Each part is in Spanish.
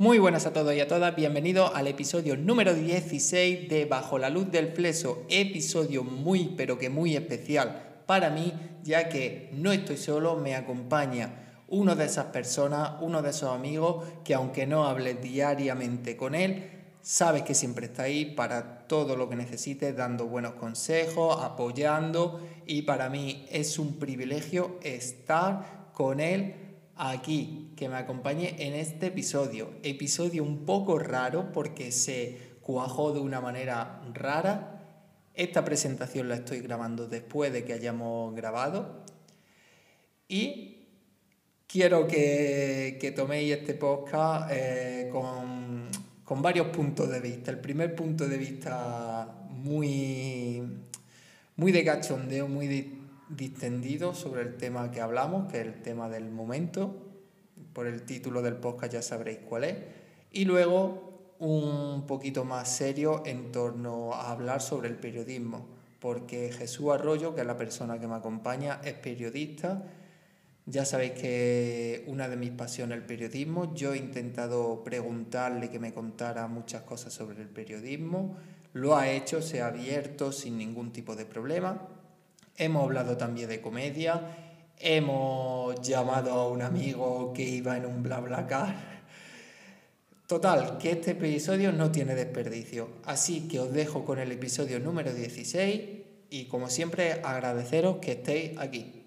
Muy buenas a todos y a todas, bienvenidos al episodio número 16 de Bajo la Luz del Fleso, episodio muy pero que muy especial para mí, ya que no estoy solo, me acompaña uno de esas personas, uno de esos amigos que aunque no hables diariamente con él, sabes que siempre está ahí para todo lo que necesites, dando buenos consejos, apoyando. Y para mí es un privilegio estar con él aquí, que me acompañe en este episodio. Episodio un poco raro porque se cuajó de una manera rara. Esta presentación la estoy grabando después de que hayamos grabado. Y quiero que, toméis este podcast eh, con, con varios puntos de vista. El primer punto de vista muy, muy de cachondeo, muy de distendido sobre el tema que hablamos, que es el tema del momento. Por el título del podcast ya sabréis cuál es. Y luego un poquito más serio en torno a hablar sobre el periodismo, porque Jesús Arroyo, que es la persona que me acompaña, es periodista. Ya sabéis que una de mis pasiones es el periodismo. Yo he intentado preguntarle que me contara muchas cosas sobre el periodismo. Lo ha hecho, se ha abierto sin ningún tipo de problema hemos hablado también de comedia, hemos llamado a un amigo que iba en un BlaBlaCar. Total, que este episodio no tiene desperdicio. Así que os dejo con el episodio número 16 y como siempre agradeceros que estéis aquí.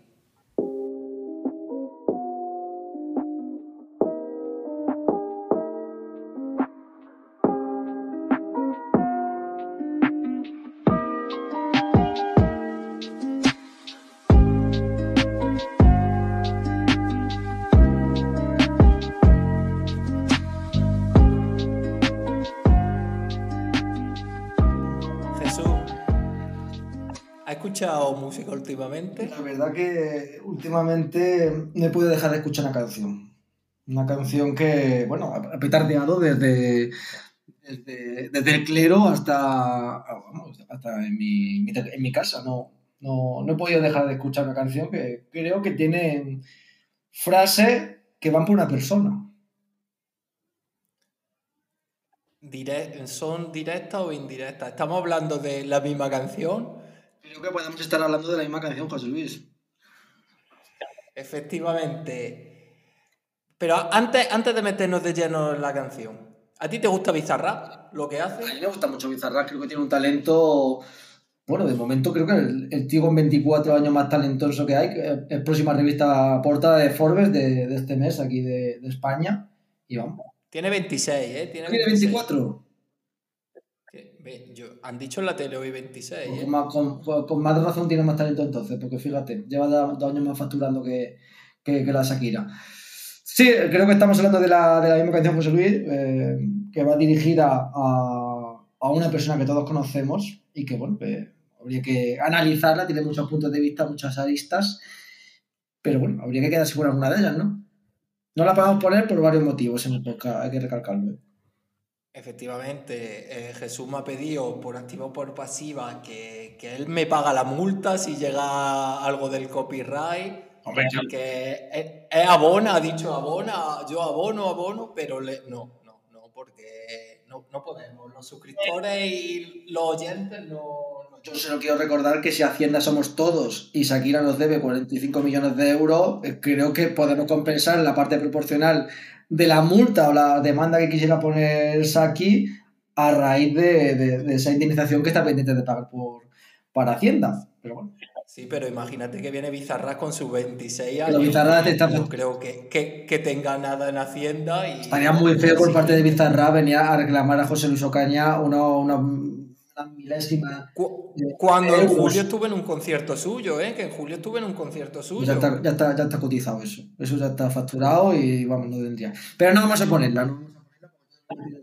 Escuchado música últimamente? La verdad que últimamente no he podido dejar de escuchar una canción. Una canción que, bueno, ha petardeado desde, desde, el clero hasta, hasta en, mi, en mi casa. No, no, no he podido dejar de escuchar una canción que creo que tiene frases que van por una persona. ¿Son directas o indirectas? ¿Estamos hablando de la misma canción? Creo que podemos estar hablando de la misma canción, José Luis. Efectivamente. Pero antes, antes de meternos de lleno en la canción, ¿a ti te gusta Bizarra? ¿Lo que hace? A mí me gusta mucho Bizarra, creo que tiene un talento. Bueno, de momento creo que el, el tío con 24 años más talentoso que hay, que es próxima revista portada de Forbes de, este mes aquí de, España. Y vamos. Tiene 26, ¿eh? Tiene, ¿Tiene 24 han dicho en la tele hoy 26. ¿eh? Con, más, razón tiene más talento entonces, porque fíjate, lleva dos años más facturando que, la Shakira. Sí, creo que estamos hablando de la, de la misma canción José Luis, eh, que va dirigida a, a, una persona que todos conocemos y que, bueno, pues, habría que analizarla, tiene muchos puntos de vista, muchas aristas, pero bueno, habría que quedarse con alguna de ellas, ¿no? No la podemos poner por varios motivos en el podcast, hay que recalcarlo. Efectivamente, eh, Jesús me ha pedido por activa o por pasiva que, él me paga la multa si llega algo del copyright. Hombre, que es, abona, ha dicho abona, yo abono, abono, pero le, no, no, no, porque no, podemos. Los suscriptores y los oyentes no, Yo solo quiero recordar que si Hacienda somos todos y Shakira nos debe 45 millones de euros, eh, creo que podemos compensar la parte proporcional de la multa o la demanda que quisiera poner Saki a raíz de, esa indemnización que está pendiente de pagar por, para Hacienda. Pero bueno. Sí, pero imagínate que viene Bizarra con sus 26 años. Bizarra está... No creo que, tenga nada en Hacienda. Y... Estaría muy feo por parte de Bizarra venir a reclamar a José Luis Ocaña una, una, milésima. Cuando en julio estuve en un concierto suyo, ¿eh? Que en julio estuve en un concierto suyo. Ya está, ya está, ya está cotizado eso. Eso ya está facturado y vamos, no tendría. Pero no vamos a ponerla, ¿no?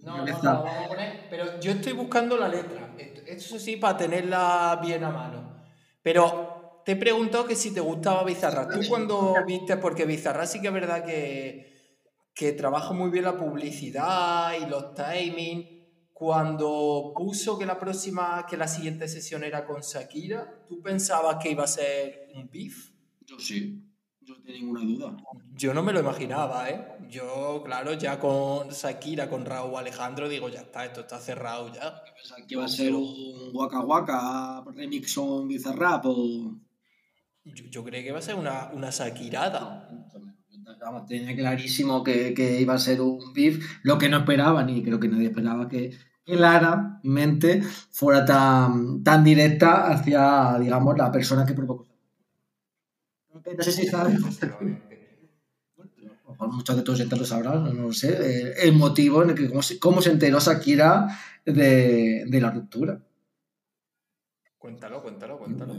No, no, no, vamos a poner, pero yo estoy buscando la letra. Eso sí, para tenerla bien a mano. Pero te he preguntado que si te gustaba Bizarra. Tú cuando viste, porque Bizarra sí que es verdad que, que trabaja muy bien la publicidad y los timings cuando puso que la próxima, que la siguiente sesión era con Shakira, ¿tú pensabas que iba a ser un beef? Yo sí. No tiene ninguna duda. Yo no me lo imaginaba, ¿eh? Yo, claro, ya con Shakira, con Raúl Alejandro, digo, ya está, esto está cerrado ya. que va a ser un Waka Waka remix on Bizarrap o...? Yo, yo creo que va a ser una, una Shakirada. Tenía clarísimo que, que, iba a ser un beef, lo que no esperaban y creo que nadie esperaba que, claramente fuera tan, tan directa hacia, digamos, la persona que provocó. No sé si sabes. muchos de todos lo sabrán, no, lo sé, el, motivo en el que cómo se, enteró Shakira de, de, la ruptura. Cuéntalo, cuéntalo, cuéntalo.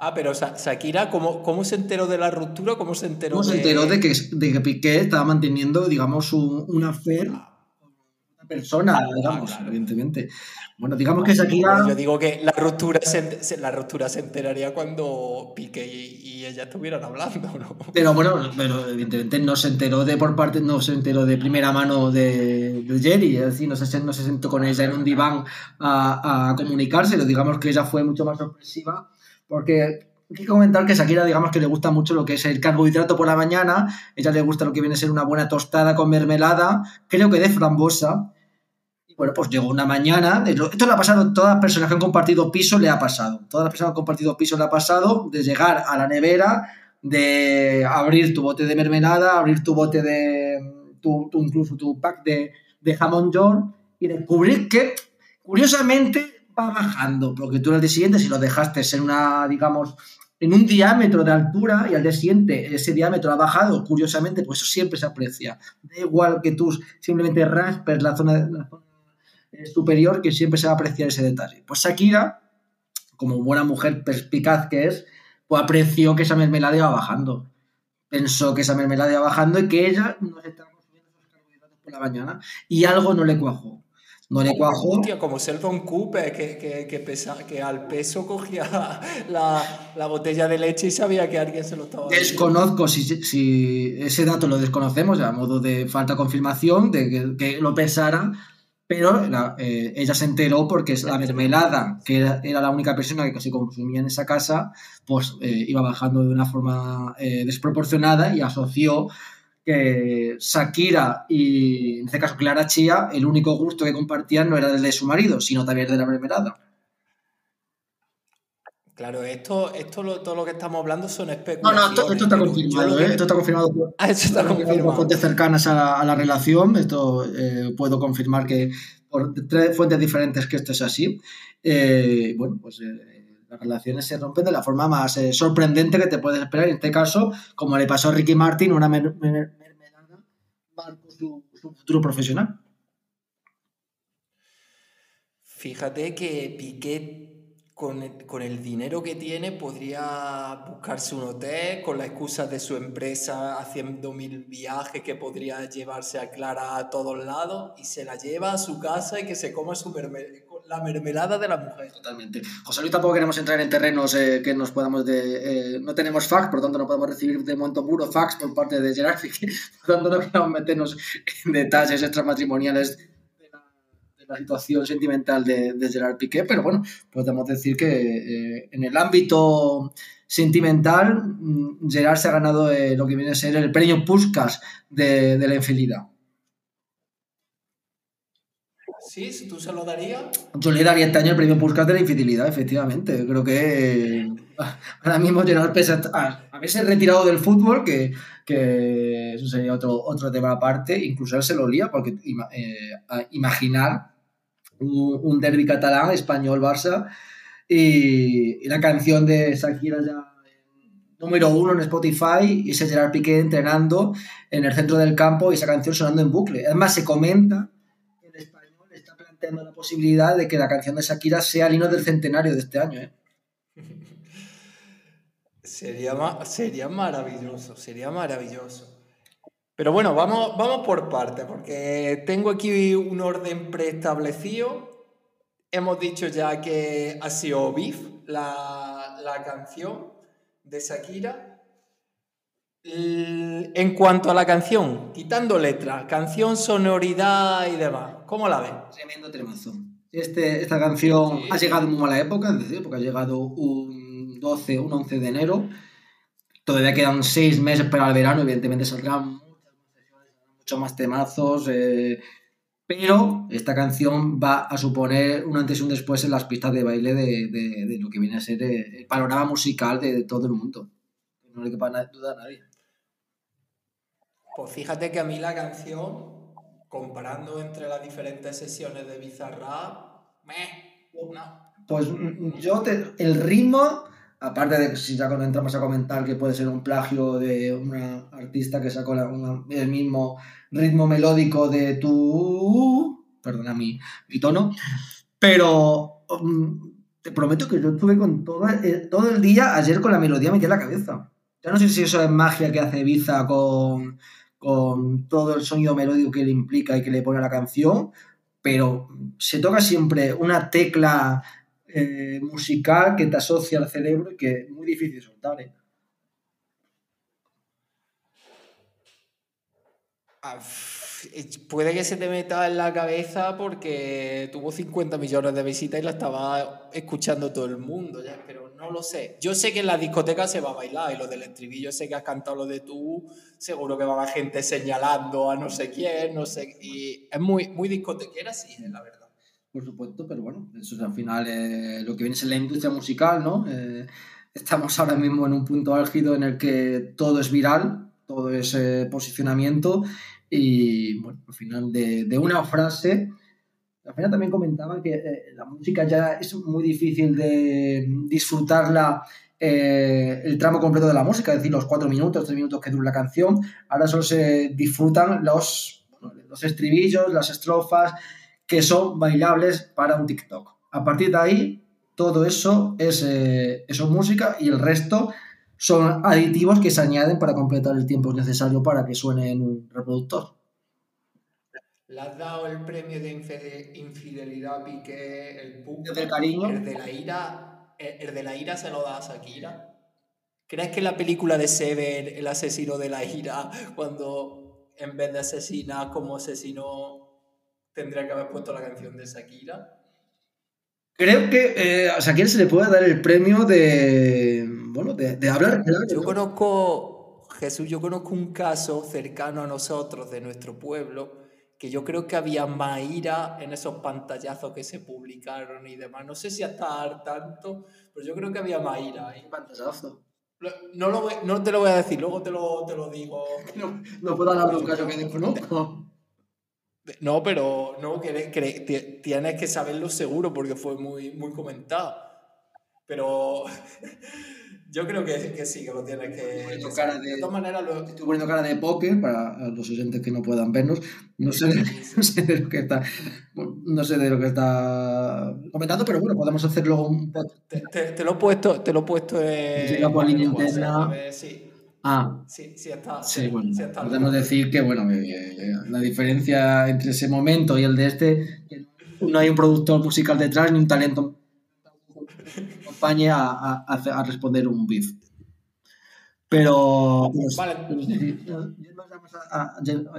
Ah, pero Shakira, ¿cómo, ¿cómo, se enteró de la ruptura? ¿Cómo se enteró, ¿Cómo se enteró de, que, de que Piqué estaba manteniendo, digamos, un, una fe persona, digamos, evidentemente. Bueno, digamos que Shakira... Yo digo que la ruptura se, la ruptura se enteraría cuando Piqué y, ella estuvieran hablando, ¿no? Pero bueno, pero evidentemente no se enteró de por parte, no se enteró de primera mano de, de Jerry, es decir, no se, no se sentó con ella en un diván a, a comunicárselo, digamos que ella fue mucho más sorpresiva, porque hay que comentar que Shakira, digamos que le gusta mucho lo que es el carbohidrato por la mañana, ella le gusta lo que viene a ser una buena tostada con mermelada, creo que de frambosa, bueno, pues llegó una mañana, esto le ha pasado a todas las personas que han compartido piso, le ha pasado. Todas las personas que han compartido piso le ha pasado de llegar a la nevera, de abrir tu bote de mermelada, abrir tu bote de, tu, incluso tu pack de, de jamón york y descubrir que, curiosamente, va bajando, porque tú al día siguiente, si lo dejaste en una, digamos, en un diámetro de altura y al día siguiente ese diámetro ha bajado, curiosamente, pues eso siempre se aprecia. Da igual que tú simplemente raspes la zona, la zona eh, superior que siempre se va a apreciar ese detalle. Pues Shakira, como buena mujer perspicaz que es, pues apreció que esa mermelada iba bajando. Pensó que esa mermelada iba bajando y que ella no se estaba consumiendo esos carbohidratos por la mañana y algo no le cuajó. No le cuajó. Hostia, como Sheldon Cooper, que, que, que, pesa, que al peso cogía la, la, botella de leche y sabía que alguien se lo estaba Desconozco si, si ese dato lo desconocemos, a modo de falta confirmación, de que, que lo pesara, pero eh, ella se enteró porque la mermelada, que era, la única persona que se consumía en esa casa, pues eh, iba bajando de una forma eh, desproporcionada y asoció que Shakira y en este caso Clara Chía, el único gusto que compartían no era el de su marido, sino también el de la mermelada. Claro, esto, esto todo lo que estamos hablando son especulaciones. No, no, esto, está confirmado, ¿eh? esto está confirmado por, ah, esto está confirmado. fuentes cercanas a, la relación. Esto eh, puedo confirmar que por tres fuentes diferentes que esto es así. Eh, bueno, pues las relaciones se rompen de la forma más sorprendente que te puedes esperar. En este caso, como le pasó a Ricky Martin, una mermelada marcó su, su futuro profesional. Fíjate que Piquet con el, dinero que tiene podría buscarse un hotel con la excusa de su empresa haciendo mil viajes que podría llevarse a Clara a todos lados y se la lleva a su casa y que se coma su la mermelada de la mujer. Totalmente. José Luis tampoco queremos entrar en terrenos eh, que nos podamos de... Eh, no tenemos fax, por tanto no podemos recibir de momento puro fax por parte de Gerard, por tanto no queremos meternos en detalles extramatrimoniales la situación sentimental de, Gerard Piqué, pero bueno, podemos decir que eh, en el ámbito sentimental, mm, Gerard se ha ganado eh, lo que viene a ser el premio Puskas de, la infidelidad. ¿Sí? ¿Tú se lo darías? Yo le daría este año el premio Puskas de la infidelidad, efectivamente. Creo que eh, ahora mismo Gerard, pese a haberse retirado del fútbol, que, eso sería otro, otro tema aparte, incluso él se lo lía, porque imaginar un, derby catalán, español-Barça, y, la canción de Shakira ya número uno en Spotify y ese Gerard Piqué entrenando en el centro del campo y esa canción sonando en bucle. Además, se comenta que el español está planteando la posibilidad de que la canción de Shakira sea el hino del centenario de este año. ¿eh? Sería, sería maravilloso, sería maravilloso. Pero bueno, vamos, vamos por partes, porque tengo aquí un orden preestablecido. Hemos dicho ya que ha sido Beef, la, la canción de Shakira. En cuanto a la canción, quitando letra, canción, sonoridad y demás, ¿cómo la ves? Tremendo tremazo. Este, esta canción ha llegado muy mala época, es decir, porque ha llegado un 12, un 11 de enero todavía quedan seis meses para el verano, evidentemente saldrán muchas más temazos, eh, pero esta canción va a suponer un antes y un después en las pistas de baile de, lo que viene a ser el panorama musical de, todo el mundo. No le quepa duda a nadie. Pues fíjate que a mí la canción, comparando entre las diferentes sesiones de Bizarrap, me, no. Pues yo te, el ritmo aparte de si ya entramos a comentar que puede ser un plagio de una artista que sacó el mismo ritmo melódico de tu... Perdona mi, tono. Pero um, te prometo que yo estuve con todo, el, todo el día ayer con la melodía metida en la cabeza. Ya no sé si eso es magia que hace Ibiza con, con todo el sonido melódico que le implica y que le pone a la canción, pero se toca siempre una tecla eh, musical que te asocia al cerebro y que es muy difícil soltar. ¿eh? Ah, puede que se te meta en la cabeza porque tuvo 50 millones de visitas y la estaba escuchando todo el mundo, ya, pero no lo sé. Yo sé que en la discoteca se va a bailar y lo del estribillo, sé que has cantado lo de tú, seguro que va a haber gente señalando a no sé quién, no sé. Y es muy, muy discotequera, sí, la verdad por supuesto, pero bueno, eso es al final eh, lo que viene es la industria musical, ¿no? Eh, estamos ahora mismo en un punto álgido en el que todo es viral, todo es eh, posicionamiento y, bueno, al final de, una frase, al final también comentaba que la música ya es muy difícil de disfrutarla el tramo completo de la música, es decir, los cuatro minutos, tres minutos que dura la canción, ahora solo se disfrutan los, los estribillos, las estrofas, que son bailables para un TikTok. A partir de ahí, todo eso es, eh, música y el resto son aditivos que se añaden para completar el tiempo necesario para que suene en un reproductor. ¿Le has dado el premio de infidelidad a Piqué, el punto? del cariño? El de la ira, el de la ira se lo da a Shakira. ¿Crees que en la película de Seven, el asesino de la ira, cuando en vez de asesinar como asesinó tendría que haber puesto la canción de Shakira. Creo que eh, a Shakira se le puede dar el premio de, bueno, de, hablar. Yo conozco, Jesús, yo conozco un caso cercano a nosotros, de nuestro pueblo, que yo creo que había más ira en esos pantallazos que se publicaron y demás. No sé si hasta tanto, pero yo creo que había más ira ahí. Pantallazo. No, lo no te lo voy a decir, luego te lo, te lo digo. No, no puedo hablar de un caso que desconozco. No, pero no, que, tienes que saberlo seguro porque fue muy, muy comentado. Pero yo creo que, que, sí, que lo tienes que. de, todas maneras, lo... estoy poniendo cara de póker para los oyentes que no puedan vernos. No sé, no sé de lo que está. No sé de lo que está comentando, pero bueno, podemos hacerlo un poco. Te, te, lo he puesto, te lo he puesto en. por línea interna. Sí. Ah, sí, sí está. Sí, bueno, podemos decir que bueno, la diferencia entre ese momento y el de este, no hay un productor musical detrás ni un talento que acompañe a, a, responder un beef. Pero, pues, vale.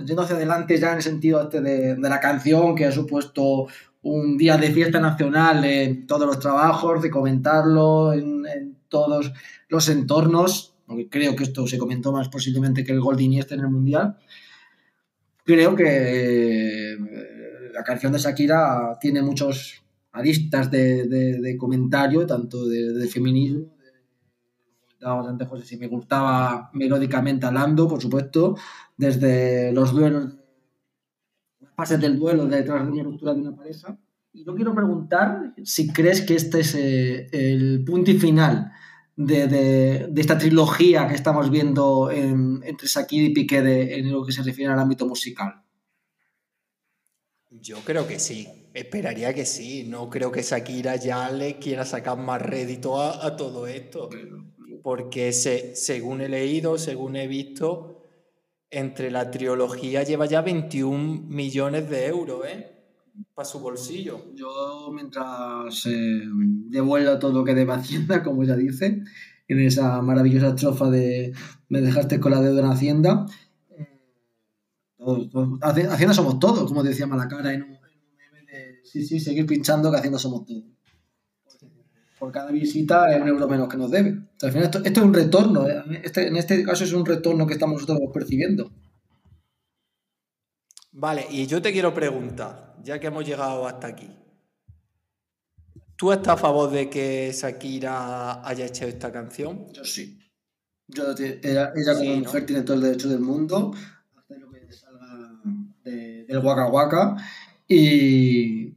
yendo hacia adelante ya en el sentido este de, de, la canción que ha supuesto un día de fiesta nacional en todos los trabajos, de comentarlo en, en todos los entornos, porque creo que esto se comentó más posiblemente que el gol de Iniesta en el Mundial, creo que eh, la canción de Shakira tiene muchos aristas de, de, comentario, tanto de, feminismo, antes José, si me gustaba melódicamente hablando, por supuesto, desde los duelos, las fases del duelo detrás de una ruptura de una pareja. Y yo quiero preguntar si crees que este es eh, el punto y final de, esta trilogía que estamos viendo entre Shakira y Piqué en lo que se refiere al ámbito musical? Yo creo que sí, esperaría que sí. No creo que Shakira ya le quiera sacar más rédito a, todo esto. Porque se, según he leído, según he visto, entre la trilogía lleva ya 21 millones de euros, ¿eh? Para su bolsillo. Yo, mientras eh, devuelva todo lo que debe Hacienda, como ella dice, en esa maravillosa estrofa de Me dejaste con la deuda en Hacienda, Hacienda somos todos, como decía Malacara en un, meme de sí, sí, seguir pinchando que Hacienda somos todos. por cada visita es un euro menos que nos debe. al final esto, es un retorno, ¿eh? este, en este caso es un retorno que estamos nosotros percibiendo. Vale, y yo te quiero preguntar, ya que hemos llegado hasta aquí. ¿Tú estás a favor de que Shakira haya hecho esta canción? Yo sí. Yo, ella, como mujer tiene todo el derecho del mundo a hacer lo que salga del Waka Waka y,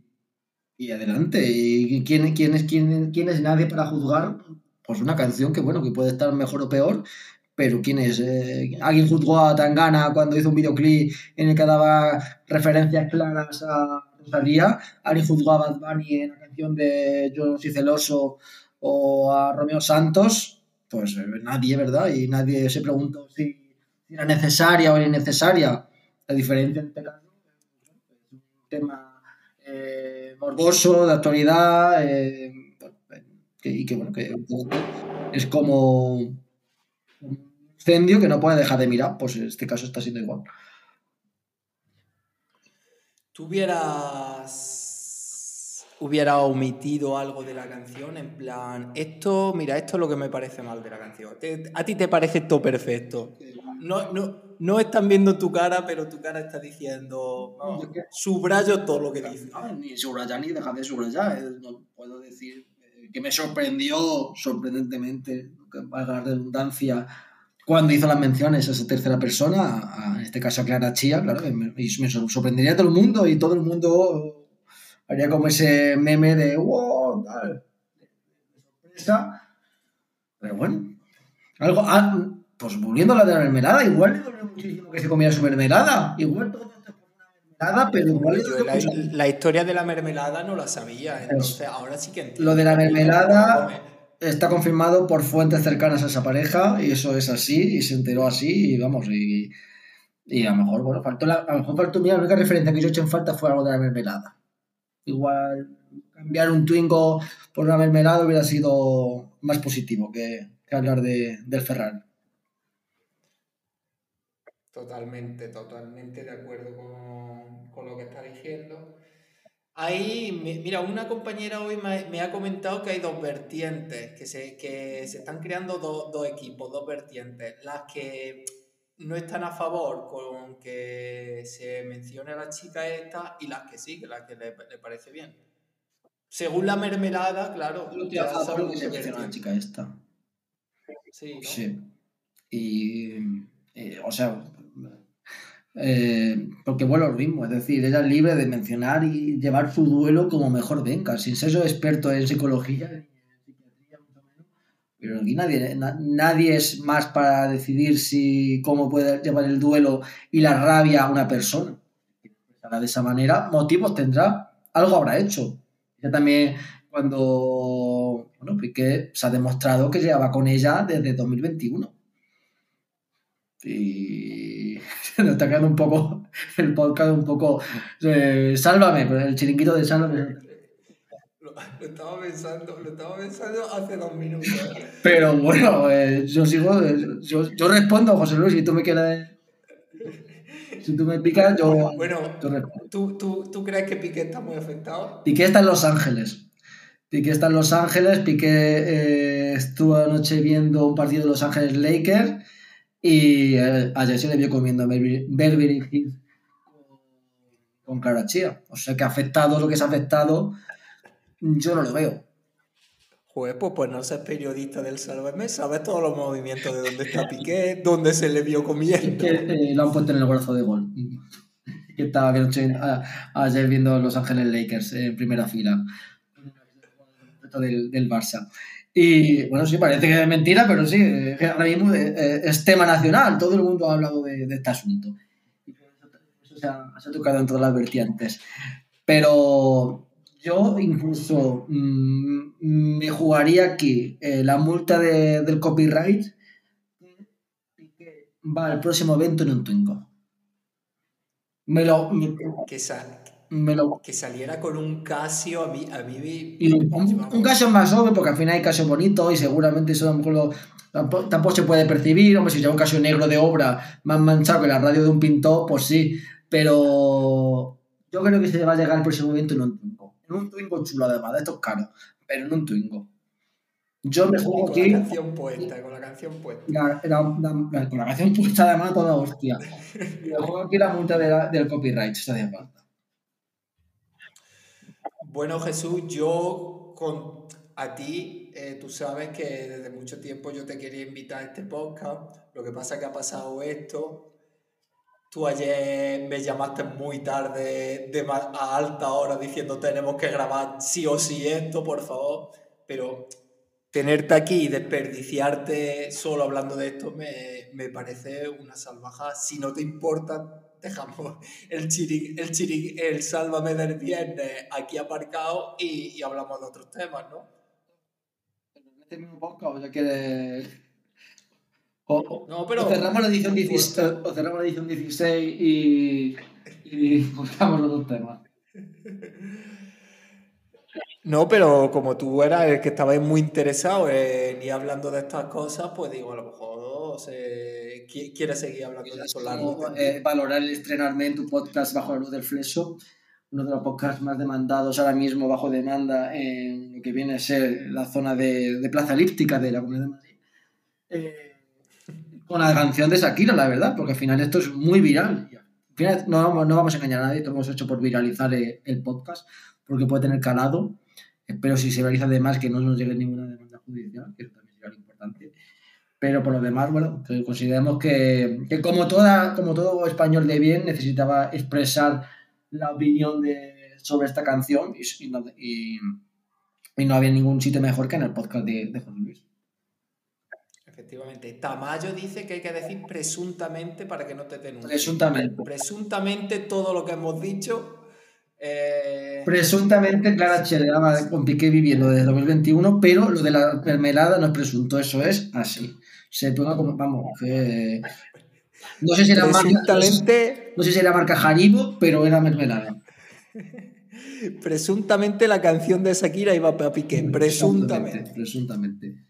y adelante. ¿Y quién, quién, es, quién, quién es nadie para juzgar? Pues una canción que, bueno, que puede estar mejor o peor, pero ¿quién es? Eh, ¿Alguien juzgó a Tangana cuando hizo un videoclip en el que daba referencias claras a Rosalía? ¿Alguien juzgó a Bad en la canción de Yo soy celoso o a Romeo Santos? Pues eh, nadie, ¿verdad? Y nadie se preguntó si era necesaria o innecesaria. La diferencia entre caso es un tema eh, morboso, de actualidad, y que, bueno, que es como incendio que no puede dejar de mirar, pues en este caso está siendo igual. ¿Tú hubieras hubiera omitido algo de la canción? En plan, esto, mira, esto es lo que me parece mal de la canción. ¿A ti te parece todo perfecto? No, no, no están viendo tu cara, pero tu cara está diciendo, subrayo todo lo que dice. ni subrayar ni dejar de subrayar. Eh, no puedo decir eh, que me sorprendió sorprendentemente, que valga la redundancia, cuando hizo las menciones a esa tercera persona, en este caso a Clara Chía, claro, me, me sorprendería a todo el mundo y todo el mundo haría como ese meme de wow, tal, sorpresa. Pero bueno, algo, ah, pues volviendo a la de la mermelada, igual le dolió muchísimo que se comiera su mermelada. Igual todo pero igual. la, la, historia de la mermelada no la sabía, entonces ahora sí que entiendo. Lo de la mermelada está confirmado por fuentes cercanas a esa pareja y eso es así y se enteró así y vamos, y, a lo mejor, bueno, faltó la, a lo mejor faltó, mira, única referencia que yo he hecho en falta fue algo de la mermelada. Igual cambiar un Twingo por una mermelada hubiera sido más positivo que, hablar de, del Ferrari. Totalmente, totalmente de acuerdo con, con lo que está diciendo. Ahí, mira, una compañera hoy me, ha comentado que hay dos vertientes, que se, que se están creando dos equipos, dos vertientes. Las que no están a favor con que se mencione a la chica esta y las que sí, que las que le, parece bien. Según la mermelada, claro. ya que se menciona a la chica esta. Sí, Sí. Y, eh, o sea, eh, porque vuelvo al mismo, es decir, ella es libre de mencionar y llevar su duelo como mejor venga, sin ser yo experto en psicología pero aquí nadie, nadie es más para decidir si cómo puede llevar el duelo y la rabia a una persona. De esa manera, motivos tendrá, algo habrá hecho. Ya también cuando bueno, Piqué se ha demostrado que llevaba con ella desde 2021. Y se nos está quedando un poco el podcast un poco. Eh, sálvame, el chiringuito de Sálvame. Lo, estaba pensando, lo estaba pensando hace dos minutos. Pero bueno, eh, yo sigo. Eh, yo, yo, respondo, José Luis, si tú me quieres. Si tú me picas, yo. Bueno, ¿tú, tú, tú crees que Piqué está muy afectado? Piqué está en Los Ángeles. Piqué está en Los Ángeles. Piqué estuvo anoche viendo un partido de Los Ángeles Lakers y eh, ayer se le vio comiendo Beverly Hills con Clara Chía. O sea que ha afectado lo que se ha afectado, yo no lo veo. Joder, pues, pues no seas periodista del Salvame, sabes todos los movimientos de dónde está Piqué, dónde se le vio comiendo. Que eh, lo han puesto en el brazo de gol. Que estaba ayer viendo Los Ángeles Lakers en primera fila. Del, del Barça. Y bueno, sí, parece que es mentira, pero sí, ahora mismo es tema nacional, todo el mundo ha hablado de, este asunto. Eso se ha, tocado en todas las vertientes. Pero yo incluso mm, me jugaría aquí eh, la multa del copyright va al próximo evento en un Twingo. Me lo. Que, que saliera con un Casio a mí, a mí un, Casio más obvio porque al final hay Casio bonito y seguramente eso tampoco, se puede percibir hombre si lleva un Casio negro de obra más manchado que la radio de un pintor pues sí pero yo creo que se va a llegar el próximo momento en un Twingo en un Twingo chulo además de estos caros pero en un Twingo Yo me juego con aquí. la canción puesta, con la canción puesta. La, la- la- con la canción puesta además toda hostia. Me juego aquí la multa de del copyright, si hace falta. Bueno, Jesús, yo con a ti, eh, tú sabes que desde mucho tiempo yo te quería invitar a este podcast. Lo que pasa es que ha pasado esto. Tú ayer me llamaste muy tarde, de a alta hora, diciendo tenemos que grabar sí o sí esto, por favor. Pero tenerte aquí y desperdiciarte solo hablando de esto me, me parece una salvajada. Si no te importa, dejamos el chiri, el chiri, el sálvame del viernes aquí aparcado y, y hablamos de otros temas, ¿no? ¿En este mismo podcast o ya quieres.? O, o- No, pero- o cerramos la edición 16, o cerramos la edición 16 y, y buscamos los dos temas. No, pero como tú eras el que estabas muy interesado en ir hablando de estas cosas, pues digo, a lo mejor se... qui- quieres seguir hablando de. Como, eh, valorar el estrenarme en tu podcast Bajo la Luz del Fleso, uno de los podcasts más demandados ahora mismo bajo demanda en lo que viene a ser la zona de, de Plaza Elíptica de la Comunidad de Madrid. Eh, con la canción de Shakira, la verdad, porque al final esto es muy viral. Al final no vamos, no vamos a engañar a nadie, esto lo hemos hecho por viralizar el, el podcast, porque puede tener calado. Espero si se viraliza además que no nos llegue ninguna demanda judicial, que eso también sería lo importante. Pero por lo demás, bueno, que consideramos que, que como, toda, como todo español de bien necesitaba expresar la opinión de, sobre esta canción y, y no, y- y no había ningún sitio mejor que en el podcast de, de José Luis. Efectivamente. Tamayo dice que hay que decir presuntamente para que no te denuncien. Presuntamente. Presuntamente todo lo que hemos dicho. Eh, Presuntamente Clara Chelera con Piqué viviendo desde 2021, pero lo de la mermelada no es presunto, eso es así. Se toma como, vamos, que... No sé si era marca, no sé, si era marca Haribo, pero era mermelada. presuntamente la canción de Shakira iba para Piqué. Presuntamente. Presuntamente.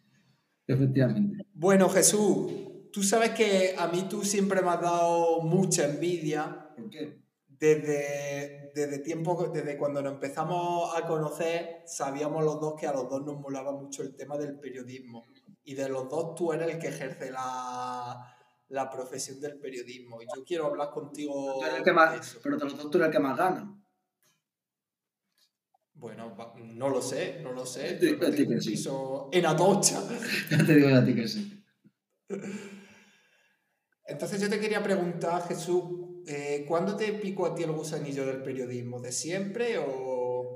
Efectivamente. Bueno, Jesús, tú sabes que a mí tú siempre me has dado mucha envidia ¿Por qué? desde, desde tiempo, desde cuando nos empezamos a conocer, sabíamos los dos que a los dos nos molaba mucho el tema del periodismo. Y de los dos tú eres el que ejerce la, la profesión del periodismo. Y yo quiero hablar contigo eres el que más, pero de los dos tú eres el que más gana. Bueno, no lo sé, no lo sé. Yo no tengo un piso en Atocha. Ya te digo a ti que sí. Entonces yo te quería preguntar, Jesús, eh, ¿cuándo te picó a ti el gusanillo del periodismo? ¿De siempre o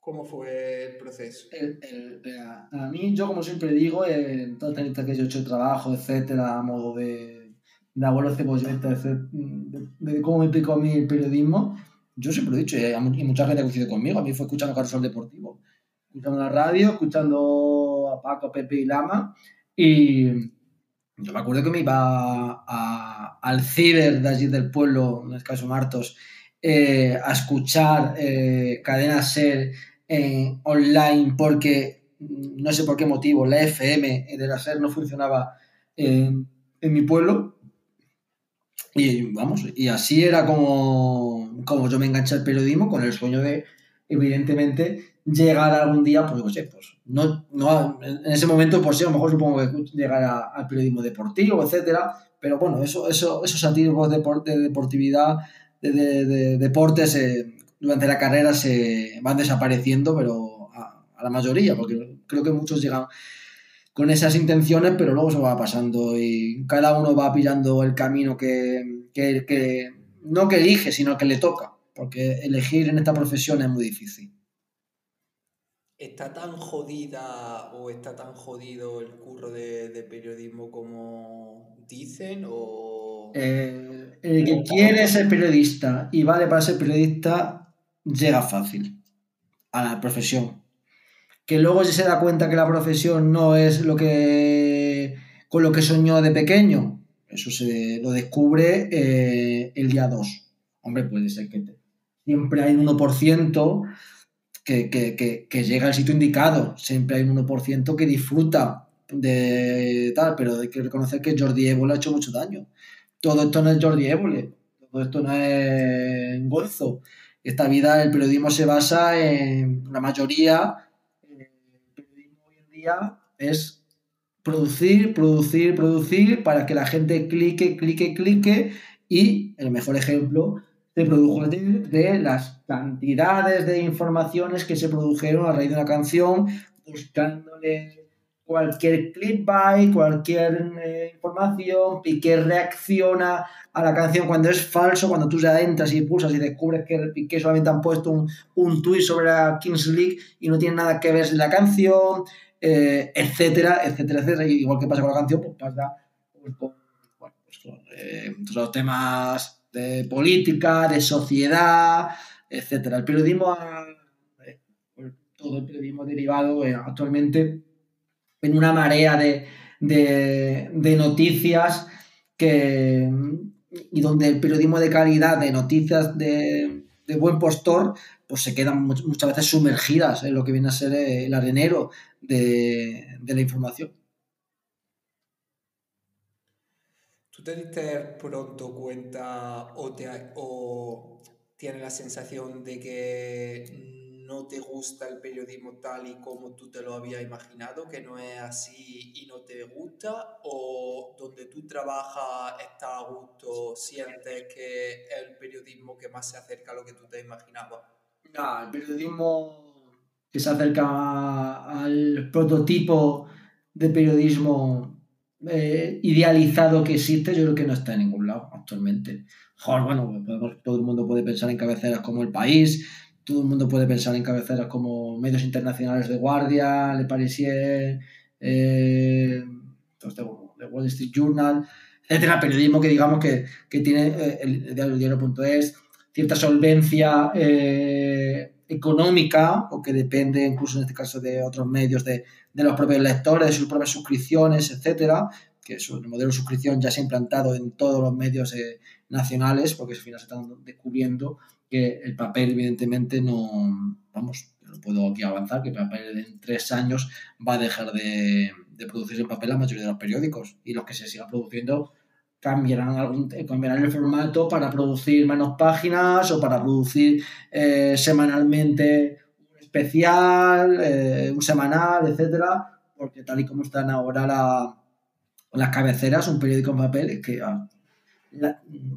cómo fue el proceso? El- el- a, a mí, yo como siempre digo, en todas las entrevistas que yo he hecho de trabajo, etcétera, a modo de, de abuelo cebolleta, etcétera, de, de cómo me picó a mí el periodismo, yo siempre lo he dicho, y, mucha gente ha coincidido conmigo, a mí fue escuchando Carrusel Deportivo, escuchando la radio, escuchando a Paco, Pepe y Lama, y yo me acuerdo que me iba a- al ciber de allí del pueblo, en el caso Martos, eh, a escuchar eh, Cadena Ser eh, online porque mm, no sé por qué motivo la FM de la SER no funcionaba en, en mi pueblo. Y vamos, y así era como, como yo me enganché al periodismo con el sueño de evidentemente llegar algún día, pues yo sé, pues no, no en ese momento por sí a lo mejor supongo que llegar a- al periodismo deportivo, etcétera, pero bueno, eso, eso, esos atisbos de, de deportividad, de, de- de deportes eh, durante la carrera se van desapareciendo, pero a, a la mayoría, porque creo que muchos llegan con esas intenciones, pero luego se va pasando y cada uno va pillando el camino que, que, que no que elige, sino que le toca, porque elegir en esta profesión es muy difícil. ¿Está tan jodida o está tan jodido el curro de, de periodismo como dicen? O... Eh, el que quiere ser periodista y vale para ser periodista, llega fácil a la profesión. Que luego se da cuenta que la profesión no es lo que con lo que soñó de pequeño. Eso se lo descubre eh, el día 2. Hombre, puede ser que siempre hay un 1% que, que, que, llega al sitio indicado. Siempre hay un 1% que disfruta de tal, pero hay que reconocer que Jordi Evo le ha hecho mucho daño. Todo esto no es Jordi Évole, todo esto no es gozo. Esta vida, el periodismo se basa en la mayoría, el periodismo hoy en día es producir, producir, producir para que la gente clique, clique, clique y el mejor ejemplo se produjo de las cantidades de informaciones que se produjeron a raíz de una canción buscándole cualquier clickbait, cualquier eh, información, que reacciona a la canción cuando es falso, cuando tú ya entras y pulsas y descubres que Piqué solamente han puesto un, un tweet sobre la Kings League y no tiene nada que ver la canción, eh, etcétera, etcétera, etcétera. igual que pasa con la canción, pues pasa pues, con bueno, eh, los temas de política, de sociedad, etcétera. El periodismo, todo el periodismo derivado actualmente en una marea de, noticias que, y donde el periodismo de calidad, de noticias de, buen postor, pues se quedan muchas veces sumergidas en lo que viene a ser el arenero de, la información. ¿Tú te diste pronto cuenta o, te, o tienes la sensación de que no te gusta el periodismo tal y como tú te lo habías imaginado, que no es así y no te gusta, o donde tú trabajas está a gusto, sientes que es el periodismo que más se acerca a lo que tú te imaginabas? No, el periodismo que se acerca al prototipo de periodismo eh, idealizado que existe, yo creo que no está en ningún lado actualmente. Joder, bueno, todo el mundo puede pensar en cabeceras como El País, todo el mundo puede pensar en cabeceras como medios internacionales de Guardia, Le Parisien, eh, The Wall Street Journal, etcétera, periodismo que digamos que, tiene eh, el diario.es cierta solvencia eh, económica o que depende incluso en este caso de otros medios, de, los propios lectores, de sus propias suscripciones, etcétera, que es el modelo de suscripción ya se ha implantado en todos los medios nacionales porque al final se están descubriendo que el papel evidentemente no, vamos, lo puedo aquí avanzar, que el papel en tres años va a dejar de, de producirse en papel la mayoría de los periódicos y los que se sigan produciendo cambiarán, algún, cambiarán el formato para producir menos páginas o para producir eh, semanalmente un especial, eh, un semanal, etcétera, porque tal y como están ahora la, las cabeceras, un periódico en papel, es que ah,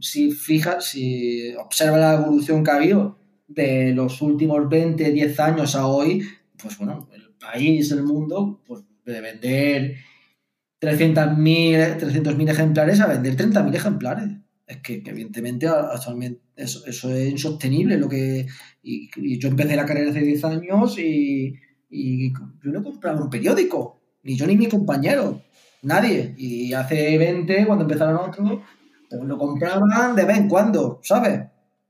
si fijas, si observa la evolución que ha habido de los últimos 20, 10 años a hoy, pues bueno, el país, el mundo, pues de vender 300.000 300 ejemplares a vender 30.000 ejemplares. Es que, evidentemente actualmente eso, eso, es insostenible. Lo que, y, yo empecé la carrera hace 10 años y, y yo no compraba un periódico, ni yo ni mi compañero, nadie. Y hace 20, cuando empezaron otros, pues lo compraban de vez en cuando, ¿sabes?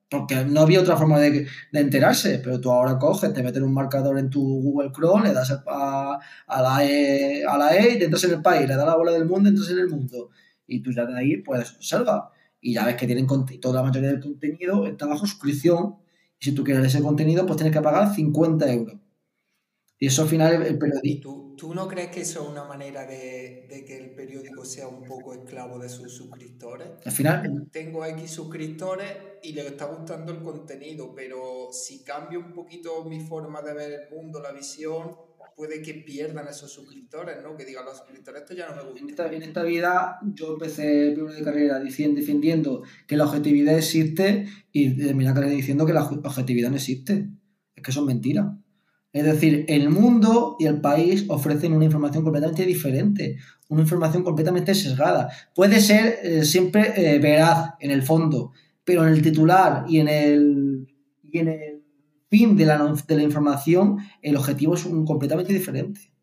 Porque no había otra forma de, enterarse, pero tú ahora coges, te metes un marcador en tu Google Chrome, le das a, la E, a la E y entras en el país, le das la bola del mundo, entras en el mundo. Y tú ya de ahí, pues, observa. Y ya ves que tienen toda la mayoría del contenido está bajo suscripción. Y si tú quieres ese contenido, pues tienes que pagar 50 euros. Y eso al final el periodismo. ¿Tú no crees que eso es una manera de, que el periódico sea un poco esclavo de sus suscriptores? Al final... Tengo X suscriptores y les está gustando el contenido, pero si cambio un poquito mi forma de ver el mundo, la visión, puede que pierdan esos suscriptores, ¿no? Que digan los suscriptores, esto ya no me gusta. En esta, vida yo empecé primero de carrera defendiendo que la objetividad existe y terminé la carrera diciendo que la objetividad no existe. Es que son mentiras. Es decir, el mundo y el país ofrecen una información completamente diferente, una información completamente sesgada. Puede ser eh, siempre eh, veraz en el fondo, pero en el titular y en el, fin de la, de la información, el objetivo es un completamente diferente.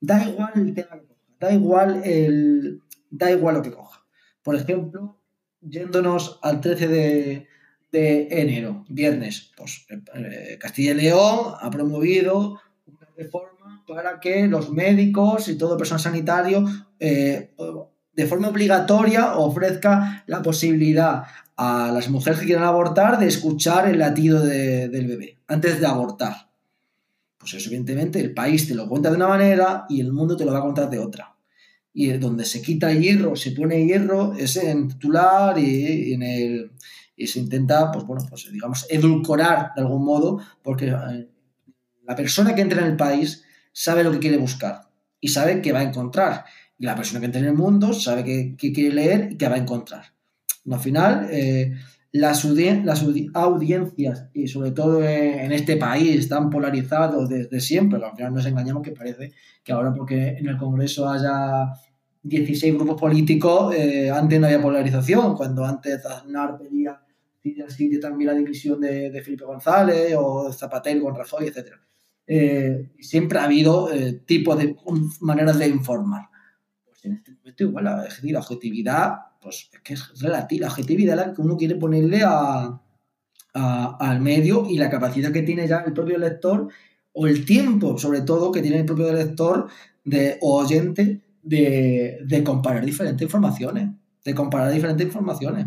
Da igual el tema que coja, da igual, el, da igual lo que coja. Por ejemplo, yéndonos al 13 de, de enero, viernes, pues eh, Castilla y León ha promovido una reforma para que los médicos y todo personal sanitario eh, de forma obligatoria ofrezca la posibilidad a las mujeres que quieran abortar de escuchar el latido del bebé antes de abortar. Pues eso, evidentemente, el país te lo cuenta de una manera y el mundo te lo va a contar de otra. Y donde se quita hierro, se pone hierro, es en titular y en el, y se intenta, pues bueno, pues digamos, edulcorar de algún modo, porque eh, la persona que entra en el país sabe lo que quiere buscar y sabe que va a encontrar. Y la persona que entra en el mundo sabe que, quiere leer y que va a encontrar. al final, eh, las, audiencias, y sobre todo en este país están polarizados desde siempre, al final nos engañamos que parece que ahora porque en el Congreso haya 16 grupos políticos, eh, antes no había polarización, cuando antes Aznar pedía también la división de, Felipe González o Zapatero con Rajoy, etc. Eh, siempre ha habido eh, tipos de maneras de informar. Pues en este momento igual la, la objetividad, pues es que es relativa, la objetividad es la que uno quiere ponerle a, al medio y la capacidad que tiene ya el propio lector o el tiempo, sobre todo, que tiene el propio lector de, o oyente de, de comparar diferentes informaciones, de comparar diferentes informaciones.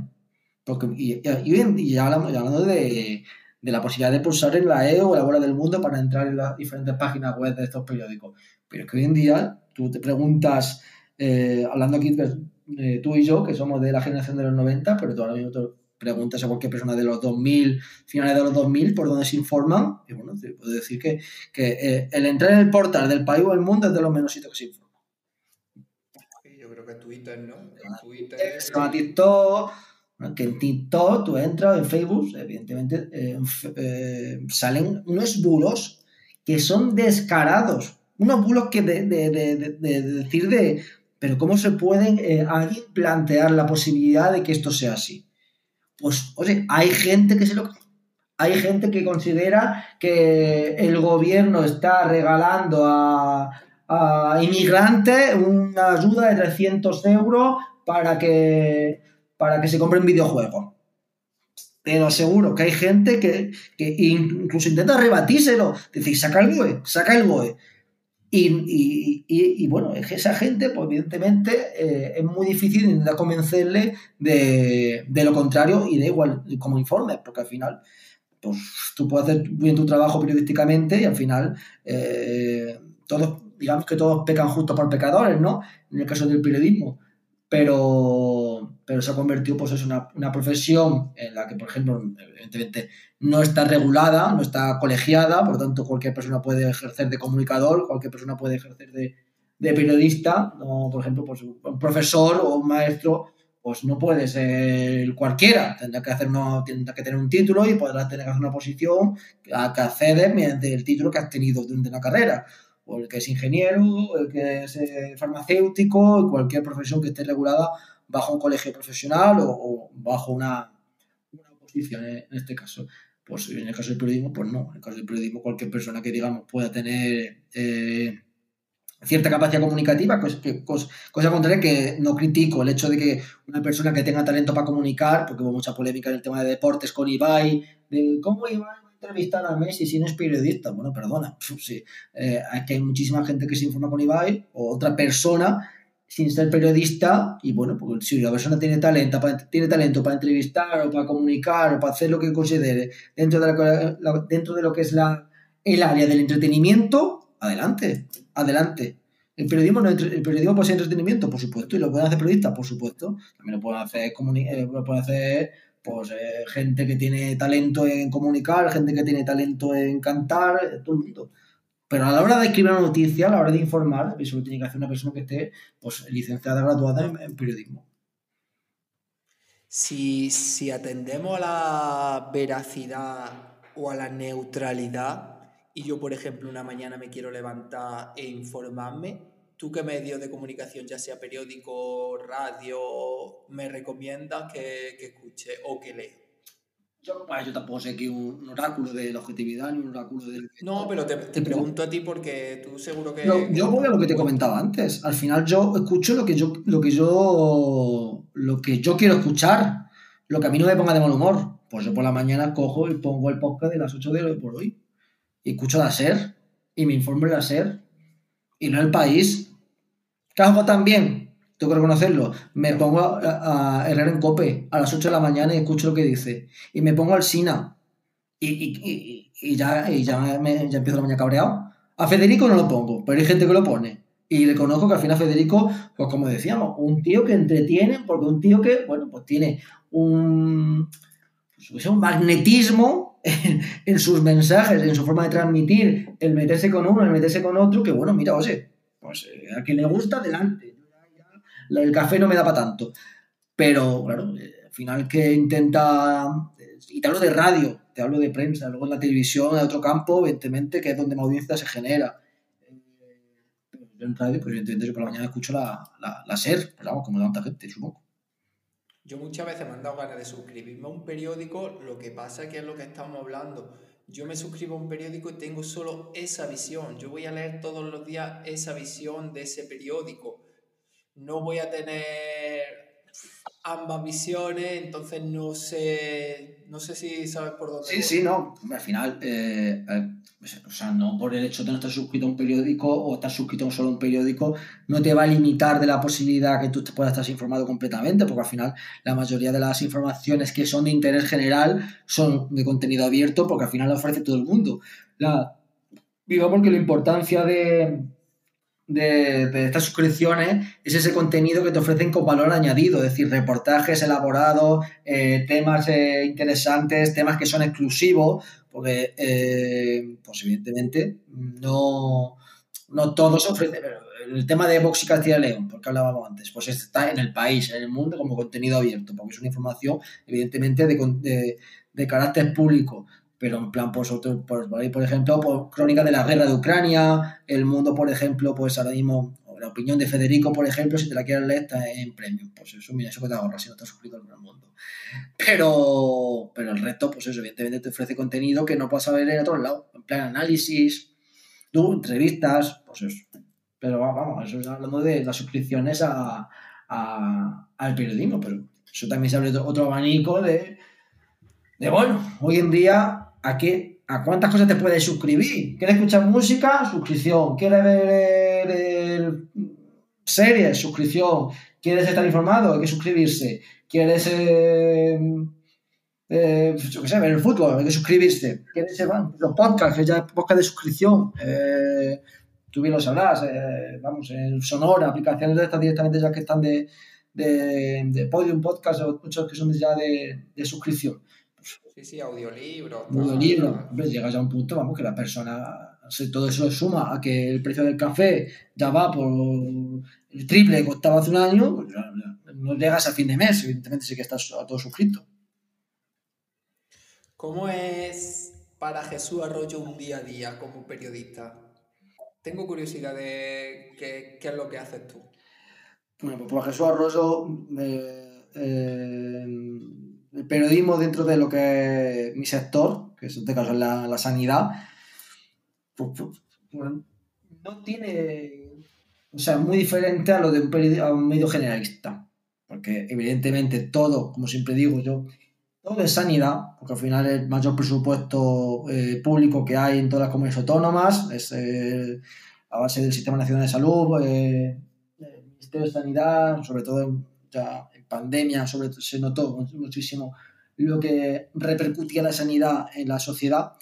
Porque, y, ya hablando, de, la posibilidad de pulsar en la E o la Bola del Mundo para entrar en las diferentes páginas web de estos periódicos. Pero es que hoy en día tú te preguntas, eh, hablando aquí de, tú y yo, que somos de la generación de los 90, pero tú ahora mismo te preguntas a cualquier persona de los 2000, finales de los 2000, por dónde se informan, y bueno, te puedo decir que, eh, el entrar en el portal del país o el mundo es de los menos sitios que se informa. Yo creo que Twitter, ¿no? Twitter. TikTok que en TikTok tú entras, en Facebook, evidentemente, eh, eh, salen unos bulos que son descarados. Unos bulos que de, decir de, pero ¿cómo se pueden eh, alguien plantear la posibilidad de que esto sea así? Pues, oye, hay gente que se lo... Hay gente que considera que el gobierno está regalando a, a inmigrantes una ayuda de 300 euros para que para que se compren videojuegos. Pero seguro que hay gente que, incluso intenta rebatírselo. Decir, saca el BOE, saca el BOE. Y, bueno, es que esa gente, pues evidentemente, eh, es muy difícil intentar convencerle de, lo contrario y da igual como informe, porque al final, pues tú puedes hacer bien tu trabajo periodísticamente y al final eh, todos, digamos que todos pecan justo por pecadores, ¿no? En el caso del periodismo. Pero, pero se ha convertido pues, en una, una, profesión en la que, por ejemplo, evidentemente no está regulada, no está colegiada, por lo tanto cualquier persona puede ejercer de comunicador, cualquier persona puede ejercer de, de periodista, no, por ejemplo, pues, un profesor o un maestro pues no puede ser cualquiera, tendrá que, hacer tendrá que tener un título y podrá tener que hacer una posición a que accede mediante el título que has tenido durante la carrera. O el que es ingeniero, el que es eh, farmacéutico, cualquier profesión que esté regulada bajo un colegio profesional o, bajo una, una posición en este caso. Pues en el caso del periodismo, pues no. En el caso del periodismo, cualquier persona que, digamos, pueda tener eh, cierta capacidad comunicativa, cosa, cosa contraria que no critico el hecho de que una persona que tenga talento para comunicar, porque hubo mucha polémica en el tema de deportes con Ibai, de cómo Ibai va a entrevistar a Messi si no es periodista. Bueno, perdona, sí, eh, aquí hay muchísima gente que se informa con Ibai, o otra persona sin ser periodista, y bueno, pues si la persona tiene talento, para, tiene talento para entrevistar o para comunicar o para hacer lo que considere dentro de, dentro de lo que es la, el área del entretenimiento, adelante, adelante. El periodismo, no, el periodismo puede ser entretenimiento, por supuesto, y lo pueden hacer periodistas, por supuesto. También lo pueden hacer, eh, lo puede hacer pues, eh, gente que tiene talento en comunicar, gente que tiene talento en cantar, todo el mundo. Pero a la hora de escribir una noticia, a la hora de informar, eso lo tiene que hacer una persona que esté pues, licenciada, graduada en, periodismo. Si, si, atendemos a la veracidad o a la neutralidad, y yo, por ejemplo, una mañana me quiero levantar e informarme, ¿tú qué medio de comunicación, ya sea periódico, radio, me recomiendas que, que escuche o que lea? Yo, tampoco sé que un, oráculo de la objetividad ni un oráculo del... No, pero te, pregunto a ti porque tú seguro que... yo voy a lo que te comentaba antes. Al final yo escucho lo que yo, lo que yo, lo que yo quiero escuchar. Lo que a mí no me ponga de mal humor. Pues yo por la mañana cojo y pongo el podcast de las 8 de hoy por hoy. Y escucho la SER. Y me informo en la SER. Y no el país. ¿Qué hago también? Tengo que reconocerlo, me pongo a, a en Cope a las 8 de la mañana y escucho lo que dice. Y me pongo al Sina. Y, ya, ya, me, ya empiezo la mañana cabreado. A Federico no lo pongo, pero hay gente que lo pone. Y le conozco que al final Federico, pues como decíamos, un tío que entretiene, porque un tío que, bueno, pues tiene un, pues, un magnetismo en, en, sus mensajes, en su forma de transmitir, el meterse con uno, el meterse con otro, que bueno, mira, oye, pues eh, a quien le gusta, adelante. El café no me da para tanto. Pero, claro, eh, al final que intenta. Y te hablo de radio, te hablo de prensa, luego en la televisión, en otro campo, evidentemente, que es donde más audiencia se genera. Yo en radio, pues evidentemente yo por la mañana escucho la, la, SER, pues vamos, como tanta gente, supongo. Yo muchas veces me han dado ganas de suscribirme a un periódico, lo que pasa que es lo que estamos hablando. Yo me suscribo a un periódico y tengo solo esa visión. Yo voy a leer todos los días esa visión de ese periódico. No voy a tener ambas visiones, entonces no sé, no sé si sabes por dónde. Sí, sí, no. Al final, eh, eh, o sea, no por el hecho de no estar suscrito a un periódico o estar suscrito solo a un periódico, no te va a limitar de la posibilidad que tú te puedas estar informado completamente, porque al final la mayoría de las informaciones que son de interés general son de contenido abierto, porque al final lo ofrece todo el mundo. La, digamos que la importancia de de, estas suscripciones es ese contenido que te ofrecen con valor añadido, es decir, reportajes elaborados, eh, temas eh, interesantes, temas que son exclusivos, porque, eh, pues evidentemente, no, no todos ofrecen. El tema de Vox y Castilla y León, porque hablábamos antes, pues está en el país, en el mundo, como contenido abierto, porque es una información, evidentemente, de, de, de carácter público pero en plan, pues, otro, por, por ejemplo, por crónica de la guerra de Ucrania, El Mundo, por ejemplo, pues ahora mismo, la opinión de Federico, por ejemplo, si te la quieres leer, está en premium. Pues eso, mira, eso que te ahorras si no estás suscrito al Mundo. Pero, pero el resto, pues eso, evidentemente te ofrece contenido que no puedas ver en otro lado, en plan análisis, tú, entrevistas, pues eso. Pero vamos, eso es hablando de las suscripciones a, a, al periodismo, pero eso también se abre otro abanico de, de bueno, hoy en día ¿a, qué, ¿a cuántas cosas te puedes suscribir? ¿Quieres escuchar música? Suscripción. ¿Quieres ver series? Suscripción. ¿Quieres estar informado? Hay que suscribirse. ¿Quieres eh, eh, ver el fútbol? Hay que suscribirse. ¿Quieres los podcasts? Ya podcast de suscripción. Eh, tú bien lo sabrás. Eh, vamos, Sonora, aplicaciones de estas directamente ya que están de, de, de Podium Podcast, muchos que son ya de, de suscripción. Sí, sí, audiolibro. Audiolibro. Hombre, llegas a un punto, vamos, que la persona, todo eso suma a que el precio del café ya va por el triple que costaba hace un año, pues no llegas a fin de mes, evidentemente sí que estás a todo suscrito. ¿Cómo es para Jesús Arroyo un día a día como periodista? Tengo curiosidad de qué, es lo que haces tú. Bueno, pues para Jesús Arroyo... Eh, eh, el periodismo dentro de lo que es mi sector, que es este caso es la, sanidad, pues, pues, no tiene, o sea, muy diferente a lo de un, a un medio generalista, porque evidentemente todo, como siempre digo yo, todo es sanidad, porque al final el mayor presupuesto eh, público que hay en todas las comunidades autónomas es eh, a base del Sistema Nacional de Salud, eh, Ministerio de Sanidad, sobre todo ya pandemia sobre todo, se notó muchísimo lo que repercutía la sanidad en la sociedad,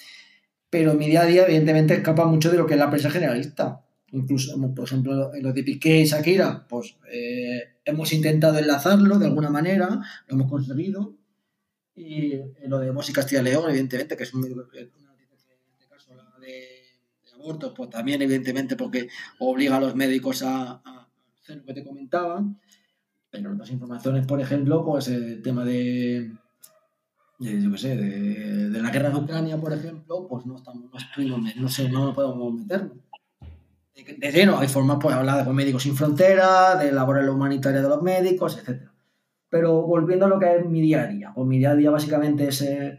pero mi día a día evidentemente escapa mucho de lo que es la prensa generalista. Incluso, por ejemplo, en lo de Piqué y Shakira, pues eh, hemos intentado enlazarlo de alguna manera, lo hemos conseguido. Y en lo de música Castilla León, evidentemente, que es una noticia en este caso la de, de abortos, pues también, evidentemente, porque obliga a los médicos a, a hacer lo que te comentaba. Pero otras informaciones, por ejemplo, pues el tema de, yo qué sé, de, la guerra de Ucrania, por ejemplo, pues no estamos, no, no sé, no podemos meternos. De, hay formas, pues hablar de Médicos Sin Fronteras, de elaborar la humanitaria de los médicos, etc. Pero volviendo a lo que es mi día a día, pues mi día a día básicamente es eh,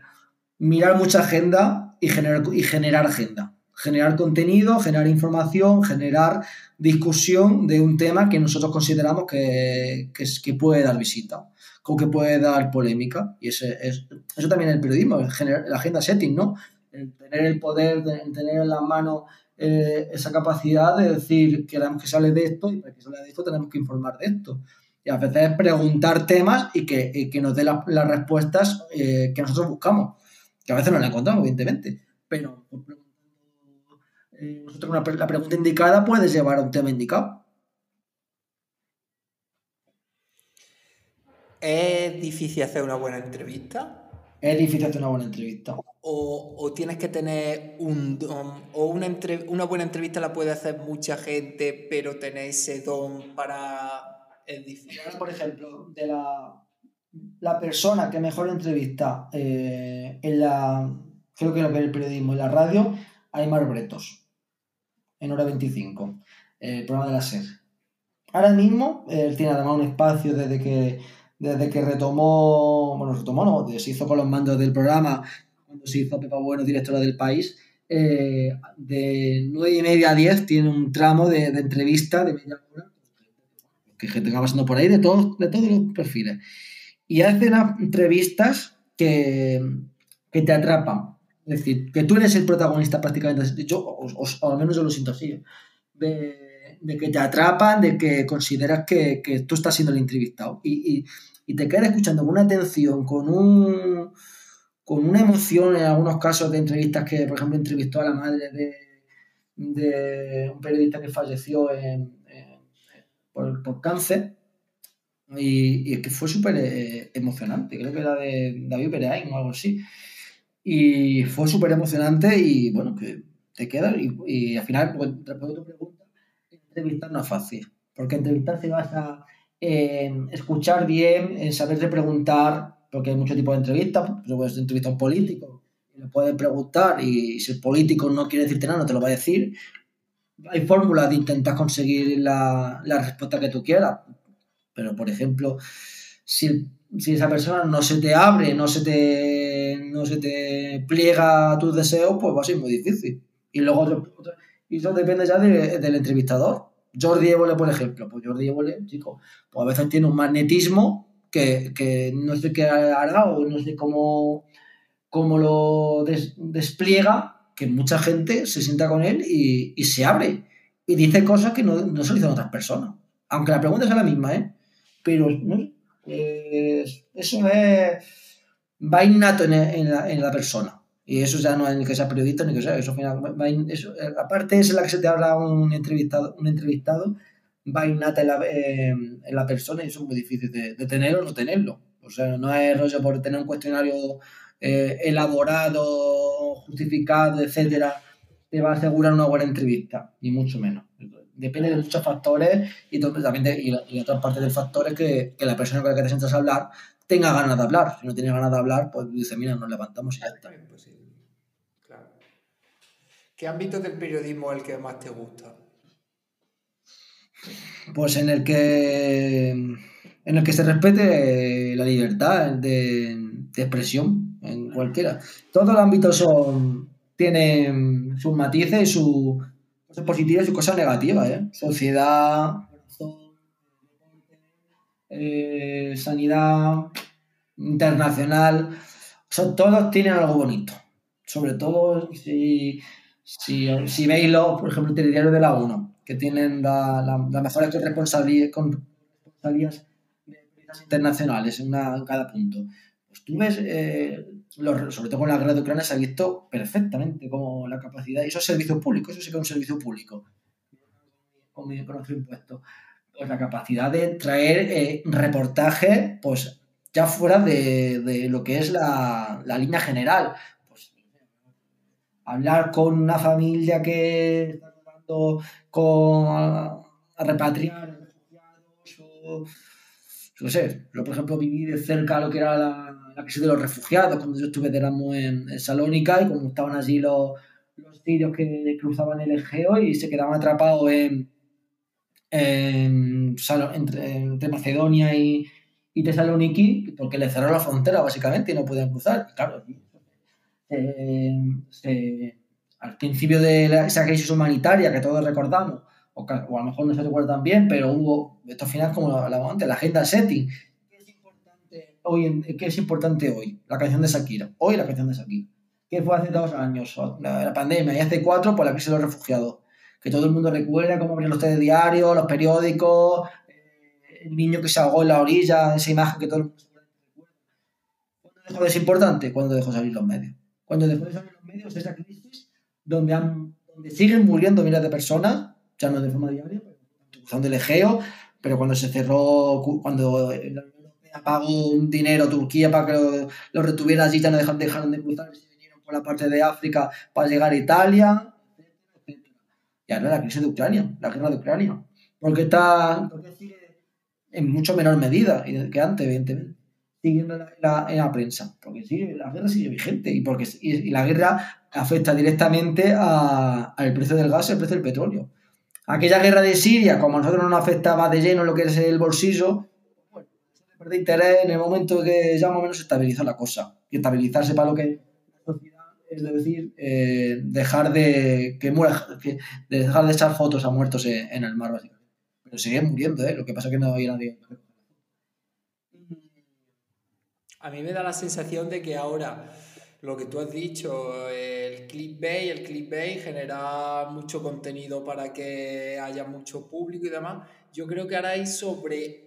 mirar mucha agenda y generar, y generar agenda generar contenido, generar información, generar discusión de un tema que nosotros consideramos que, que, puede dar visita, o que puede dar polémica. Y ese, es, eso también es el periodismo, la agenda setting, ¿no? El tener el poder, el tener en las manos eh, esa capacidad de decir, queremos que sale de esto y para que salga de esto tenemos que informar de esto. Y a veces preguntar temas y que, que nos dé las respuestas eh, que nosotros buscamos, que a veces no las encontramos, evidentemente. Pero eh, nosotros la pregunta indicada puedes llevar a un tema indicado. ¿Es difícil hacer una buena entrevista? Es difícil hacer una buena entrevista. o, tienes que tener un don, o una, una buena entrevista la puede hacer mucha gente, pero tener ese don para edificar. Por ejemplo, de la, la persona que mejor entrevista eh, en la, creo que en el periodismo, en la radio, Aymar Bretos, en hora 25, el programa de la SER. Ahora mismo, él tiene además un espacio desde que, desde que retomó, bueno, retomó, no, se hizo con los mandos del programa cuando se hizo Pepa Bueno directora del país, eh, de 9 y media a 10 tiene un tramo de, entrevista de media hora, que gente va pasando por ahí de todos, de todos los perfiles. Y hace entrevistas que, que te atrapan. Es decir, que tú eres el protagonista prácticamente, yo, o, al menos yo lo siento así, de, de, que te atrapan, de que consideras que, tú estás siendo el entrevistado. Y, y, y te quedas escuchando con una atención, con un con una emoción en algunos casos de entrevistas que, por ejemplo, entrevistó a la madre de, un periodista que falleció por, cáncer y, que fue súper eh, emocionante, creo que era de David Pereain o algo así. Y fue súper emocionante y bueno, que te queda y, al final, pues, respondiendo a tu pregunta, entrevistar no es fácil, porque entrevistar se basa en escuchar bien, en saber preguntar, porque hay muchos tipos de entrevistas, pues puedes entrevistar a un político y le puedes preguntar y si el político no quiere decirte nada, no te lo va a decir. Hay fórmulas de intentar conseguir la, la respuesta que tú quieras, pero por ejemplo, si, si, esa persona no se te abre, no se te, no se te pliega tus deseos, pues va a ser muy difícil. Y luego y eso depende ya del entrevistador. Jordi Évole, por ejemplo, pues Jordi Évole, chico, pues a veces tiene un magnetismo que, no sé qué hará o no sé cómo, cómo lo despliega, que mucha gente se sienta con él y, se abre y dice cosas que no, no se dicen otras personas. Aunque la pregunta sea la misma, ¿eh? Pero eso es, va innato en, la, persona. Y eso ya no es ni que sea periodista ni que sea. Eso, eso, aparte es la que se te habla un entrevistado, un entrevistado va innata en la, en la persona y eso es muy difícil de, de, tener o no tenerlo. O sea, no es rollo por tener un cuestionario eh, elaborado, justificado, etcétera, te va a asegurar una buena entrevista, ni mucho menos. Depende de muchos factores y, también de, y, y otra parte del factor es que, que, la persona con la que te sientas a hablar tenga ganas de hablar. Si no tiene ganas de hablar, pues dice, mira, nos levantamos y ya está. Pues claro. ¿Qué ámbito del periodismo es el que más te gusta? Pues en el que en el que se respete la libertad de, expresión en cualquiera. Todos los ámbitos son tienen sus matices y sus cosas positivas y sus cosas negativas, ¿eh? Sociedad, eh, sanidad, internacional. todos tienen algo bonito. Sobre todo si, si, veis, los, por ejemplo, el telediario de la 1 que tienen la, la, mejores responsabilidades, con internacionales en, una, cada punto. Pues tú ves, eh, sobre todo con la guerra de Ucrania, se ha visto perfectamente como la capacidad, y eso es servicio público, eso sí que es un servicio público, con, nuestro impuesto, pues la capacidad de traer eh, reportajes, pues ya fuera de, de lo que es la, la, línea general. Pues, hablar con una familia que con, a, repatriar refugiados no sé, yo por ejemplo viví de cerca lo que era la, la crisis de los refugiados cuando yo estuve de Erasmus en, Salónica y como estaban allí los, los que cruzaban el Egeo y se quedaban atrapados en, en, entre, Macedonia y, y Tesaloniki porque le cerraron la frontera básicamente y no podían cruzar. Claro, eh, se, al principio de esa crisis humanitaria que todos recordamos, o, a lo mejor no se recuerdan bien, pero hubo, esto al final, como hablábamos antes, la agenda setting. ¿Qué es importante hoy? ¿Qué es importante hoy? La canción de Shakira. Hoy la canción de Shakira. ¿Qué fue hace dos años? La, pandemia. Y hace cuatro, pues la crisis de los refugiados. Que todo el mundo recuerda cómo abrían los telediarios, los periódicos, eh, el niño que se ahogó en la orilla, esa imagen que todo el mundo recuerda. ¿Cuándo dejó de ser importante? Cuando dejó de salir los medios. Cuando dejó de salir los medios, esa crisis donde, han, donde siguen muriendo miles de personas, ya no de forma diaria, cruzando el Egeo, pero cuando se cerró, cuando la Unión Europea pagó un dinero a Turquía para que lo, retuviera allí, ya no dejaron, dejaron de cruzar, se vinieron por la parte de África para llegar a Italia, y ahora la crisis de Ucrania, la guerra de Ucrania. Porque está en mucho menor medida que antes, evidentemente. Siguiendo en la, prensa. Porque sigue, la guerra sigue vigente y, porque, y, la guerra afecta directamente al precio del gas y al precio del petróleo. Aquella guerra de Siria, como a nosotros no nos afectaba de lleno lo que es el bolsillo, bueno, de interés en el momento que ya más o menos se estabiliza la cosa. Y estabilizarse para lo que es decir, eh, dejar de que muera, dejar de echar fotos a muertos en, el mar, básicamente. Pero siguen muriendo, ¿eh? Lo que pasa es que no hay nadie. A mí me da la sensación de que ahora lo que tú has dicho, el clickbait, el clickbait genera mucho contenido para que haya mucho público y demás. Yo creo que ahora hay sobre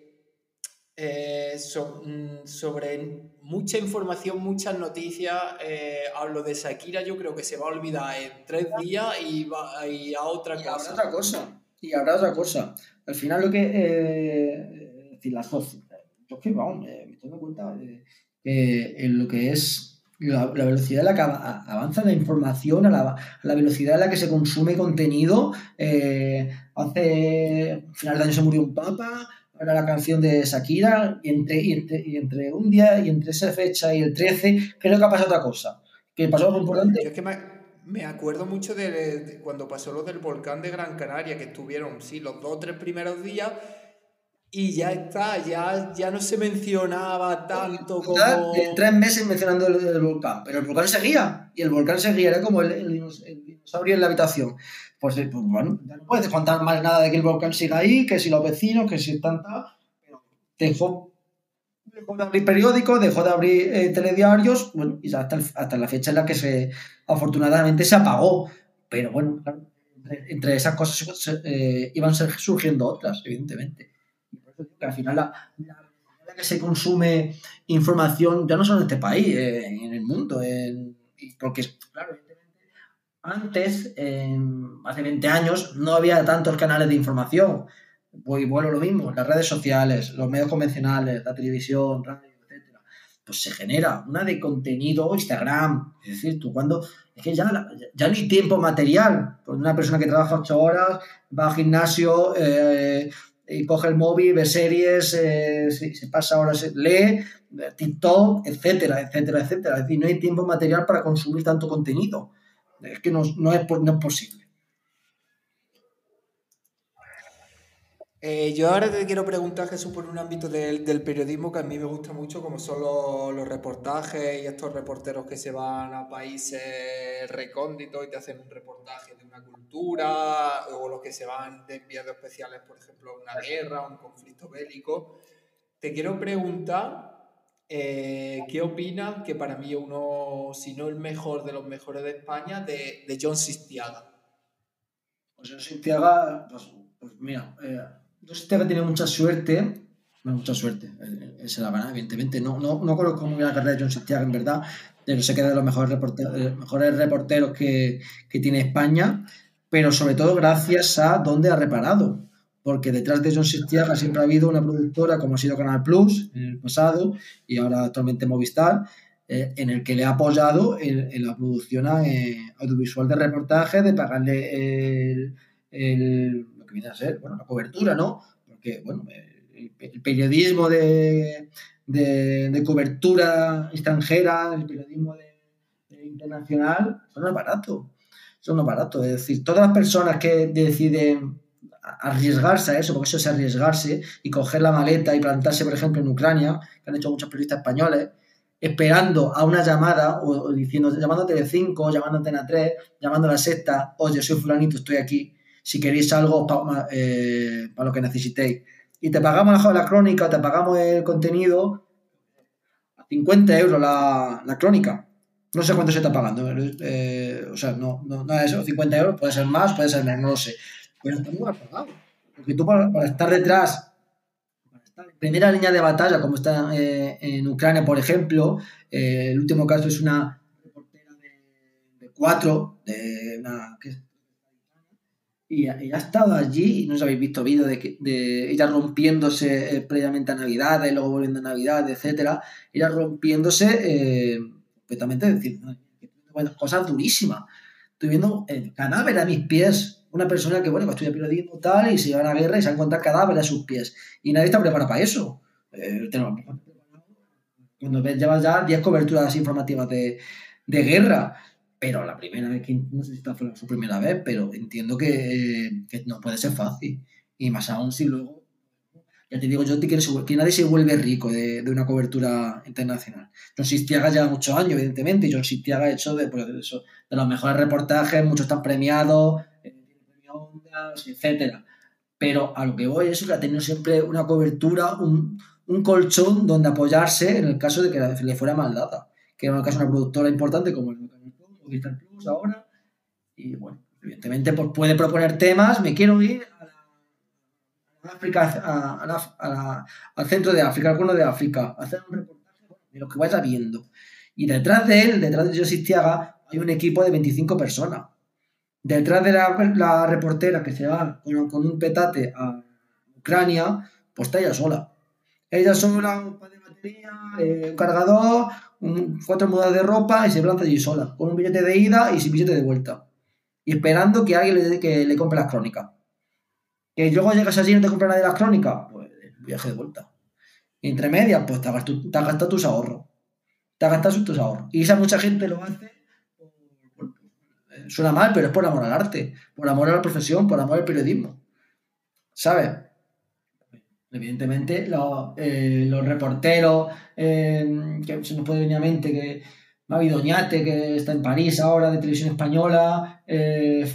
eh, mm, sobre mucha información, muchas noticias. Eh, hablo de Shakira, yo creo que se va a olvidar en tres días y va y a otra y cosa. Habrá otra cosa. Y habrá otra cosa. Al final lo que... Eh, decir, las dos. Yo que, vamos, me, estoy dando cuenta que en lo que es la, velocidad en la que avanza la información, a la, la, velocidad en la que se consume contenido. hace final de año se murió un papa, era la canción de Shakira, y entre, y entre, un día y entre esa fecha y el 13, creo que ha pasado otra cosa. Que pasó algo importante. Yo es que me, acuerdo mucho de, cuando pasó lo del volcán de Gran Canaria, que estuvieron, sí, los dos o tres primeros días, y ya está, ya, ya no se mencionaba tanto como. tres meses mencionando el, volcán, pero el volcán seguía, y el volcán seguía, era como el, el dinosaurio en la habitación. Pues, pues, bueno, ya no puedes contar más nada de que el volcán siga ahí, que si los vecinos, que si están dejó, dejó de abrir periódicos, dejó de abrir eh, telediarios, bueno, y hasta, hasta la fecha en la que se afortunadamente se apagó. Pero bueno, entre, esas cosas eh, iban surgiendo otras, evidentemente. Y por eso que al final la, la, que se consume información ya no solo en este país, eh, en el mundo, en, porque claro, antes, hace 20 años, no había tantos canales de información. Pues bueno, lo mismo, las redes sociales, los medios convencionales, la televisión, radio, etcétera. Pues se genera una de contenido, Instagram. Es decir, tú cuando. Es que ya, ya no hay tiempo material. Pues una persona que trabaja ocho horas, va al gimnasio, eh, y coge el móvil, ve series, eh, se, pasa horas, lee, TikTok, etcétera, etcétera, etcétera. Es decir, no hay tiempo material para consumir tanto contenido. Es que no, no, es, posible. Eh, yo ahora te quiero preguntar, Jesús, por un ámbito del, periodismo que a mí me gusta mucho, como son los, reportajes y estos reporteros que se van a países recónditos y te hacen un reportaje de una cultura, o los que se van de enviados especiales, por ejemplo, a una guerra, un conflicto bélico. Te quiero preguntar eh, ¿Qué opinas? Que para mí uno, si no el mejor de los mejores de España, de, de John Sistiaga. Pues John Sistiaga, pues, pues mira, eh, John Sistiaga tiene mucha suerte, mucha suerte, él, se la gana, evidentemente. No, no, no conozco muy bien la carrera de John Sistiaga, en verdad, pero sé que es de los mejores reporteros, mejores reporteros que, que tiene España, pero sobre todo gracias a dónde ha reparado porque detrás de John Sistiaga siempre ha habido una productora como ha sido Canal Plus en el pasado y ahora actualmente Movistar, eh, en el que le ha apoyado en, la producción eh, audiovisual de reportaje, de pagarle el, lo que viene a ser, bueno, la cobertura, ¿no? Porque, bueno, el, periodismo de, de, cobertura extranjera, el periodismo internacional, son un aparato, son un aparato. Es decir, todas las personas que deciden arriesgarse a eso, porque eso es arriesgarse, y coger la maleta y plantarse, por ejemplo, en Ucrania, que han hecho muchos periodistas españoles, esperando a una llamada, o, diciendo, llamando a Telecinco, llamando a Antena 3, llamando a la sexta, oye, soy fulanito, estoy aquí, si queréis algo para eh, lo que necesitéis. Y te pagamos la, la crónica, te pagamos el contenido, a 50 euros la, la crónica. No sé cuánto se está pagando, eh, o sea, no, no, no es eso, 50 euros, puede ser más, puede ser menos, no lo sé pero está muy apagado. Porque tú para, estar detrás, para estar en primera línea de batalla, como está eh, en Ucrania, por ejemplo, eh, el último caso es una reportera de, cuatro, de una... y, ha estado allí, y no os habéis visto vídeos de, de ella rompiéndose eh, previamente a Navidad, y luego volviendo a Navidad, etcétera, ella rompiéndose completamente, es decir, cosas durísimas. Estoy viendo el cadáver a mis pies. Una persona que, bueno, que estudia periodismo tal y se va a la guerra y se va a encontrar cadáveres a sus pies. Y nadie está preparado para eso. Eh, cuando ves, llevas ya 10 coberturas informativas de, de guerra pero la primera vez que, no sé si esta fue su primera vez, pero entiendo que, que, no puede ser fácil. Y más aún si luego ya te digo yo que, nadie se vuelve rico de, una cobertura internacional. John Sistiaga lleva muchos años, evidentemente, y John Sistiaga ha hecho pues, de, los mejores reportajes, muchos están premiados, eh, etcétera. Pero a lo que voy es que ha tenido siempre una cobertura, un, colchón donde apoyarse en el caso de que le fuera mal dada. Que el caso de una productora importante como el Plus ahora. Y bueno, evidentemente pues puede proponer temas, me quiero ir África, al centro de África, al cono de África, hacer un reportaje de lo que vaya viendo. Y detrás de él, detrás de José Tiaga, hay un equipo de 25 personas. Detrás de la, reportera que se va con, un petate a Ucrania, pues está ella sola. Ella sola, un par de batería, eh, un cargador, cuatro mudas de ropa y se planta allí sola, con un billete de ida y sin billete de vuelta. Y esperando que alguien le, que le compre las crónicas. Que luego llegas allí y no te compra nadie las crónicas, pues viaje de vuelta. Y entre medias, pues te has, gastado, tus ahorros. Te has gastado tus ahorros. Y esa mucha gente lo hace. Suena mal, pero es por amor al arte, por amor a la profesión, por amor al periodismo. ¿Sabes? Evidentemente, los, eh, reporteros, eh, que se nos puede venir a mente que Mavi Doñate, que está en París ahora, de televisión española, eh,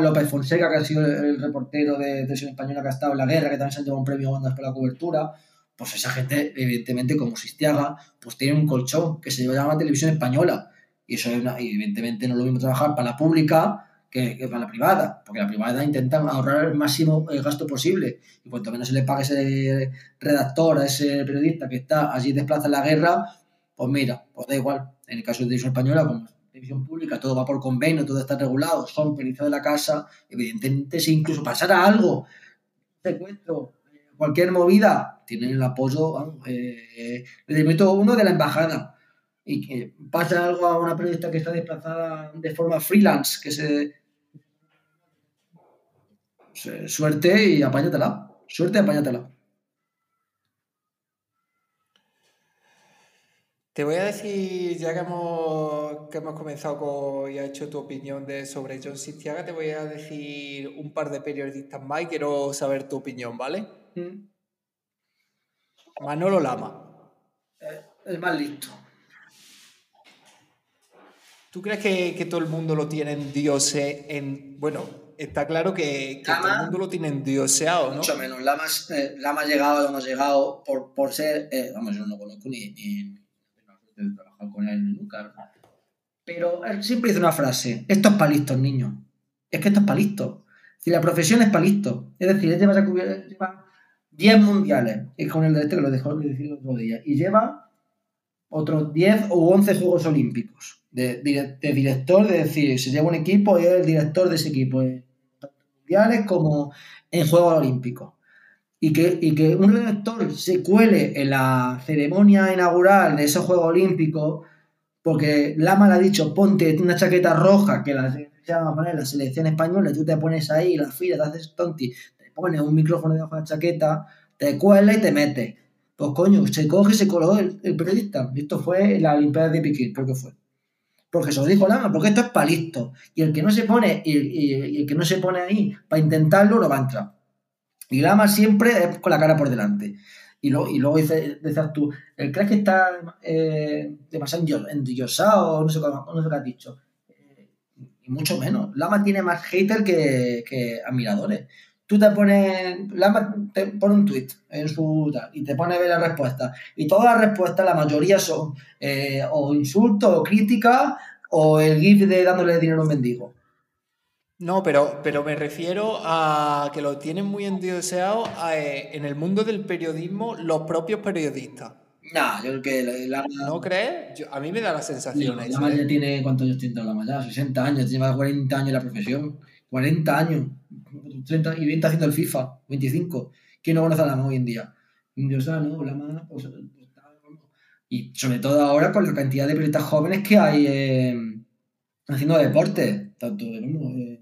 López Fonseca, que ha sido el, reportero de televisión española que ha estado en la guerra, que también se han llevado un premio Ondas por la cobertura, pues esa gente, evidentemente, como Sistiaga, pues tiene un colchón que se llama televisión española. Y eso, es una, evidentemente, no lo mismo trabajar para la pública que, para la privada, porque la privada intentan ahorrar el máximo eh, gasto posible. Y cuanto menos se le pague ese redactor, a ese periodista que está allí desplaza en la guerra, pues mira, pues da igual. En el caso de televisión española, como televisión pública, todo va por convenio, todo está regulado, son pericia de la casa, evidentemente si incluso pasara algo, secuestro, cualquier movida, tienen el apoyo, eh, le uno de la embajada y que pasa algo a una periodista que está desplazada de forma freelance, que se, se suerte y apáñatela, suerte y apáñatela. Te voy a decir, ya que hemos, que hemos comenzado con, y has hecho tu opinión de, sobre John Sistiaga, te voy a decir un par de periodistas más y quiero saber tu opinión, ¿vale? Mm. Manolo Lama. el más listo. ¿Tú crees que, todo el mundo lo tiene en Dios? En, bueno, está claro que, todo el mundo lo tiene en dioseado, ¿no? Mucho menos. Lama, eh, Lama ha llegado, Lama ha llegado por, por ser. Eh, vamos, yo no lo conozco ni de trabajar con él nunca. Pero él siempre dice una frase, esto es palistos, niños. Es que esto es palistos. Si la profesión es palisto. Es decir, él lleva, lleva 10 mundiales, es con el de este que lo dejó decir el otro día, y lleva otros 10 o 11 Juegos Olímpicos de, director, de decir, se lleva un equipo y es el director de ese equipo, en mundiales como en Juegos Olímpicos y que, y que un redactor se cuele en la ceremonia inaugural de esos Juegos Olímpicos, porque Lama le ha dicho, ponte una chaqueta roja, que la, se a poner la selección española, tú te pones ahí, la fila, te haces tonti, te pones un micrófono debajo de la chaqueta, te cuela y te metes. Pues coño, se coge y se coló el, periodista. Esto fue la Olimpiada de Pekín, creo que fue. Porque se lo dijo Lama, porque esto es palisto. Y el que no se pone, y, el que no se pone ahí para intentarlo, no va a entrar. Y Lama siempre es con la cara por delante. Y, luego, y luego dices, tú, ¿el que está eh, demasiado endiosado? No sé, no sé qué has dicho. Eh, y mucho menos. Lama tiene más hater que, que admiradores. Tú te pones, te pone un tweet en su y te pone a ver la respuesta. Y todas las respuestas, la mayoría son eh, o insultos o críticas o el gif de dándole dinero a un mendigo. No, pero, pero me refiero a que lo tienen muy endioseado eh, en el mundo del periodismo los propios periodistas. No, yo creo que la, ¿No crees? a mí me da la sensación. la ya ¿eh? tiene, ¿cuántos años tiene la ya? 60 años, tiene 40 años en la profesión. 40 años. 30, y 20 haciendo el FIFA, 25. ¿Quién no conoce a Lama hoy en día? Indiosa, ¿no? Lama, pues, y sobre todo ahora con la cantidad de periodistas jóvenes que hay haciendo deporte, tanto eh,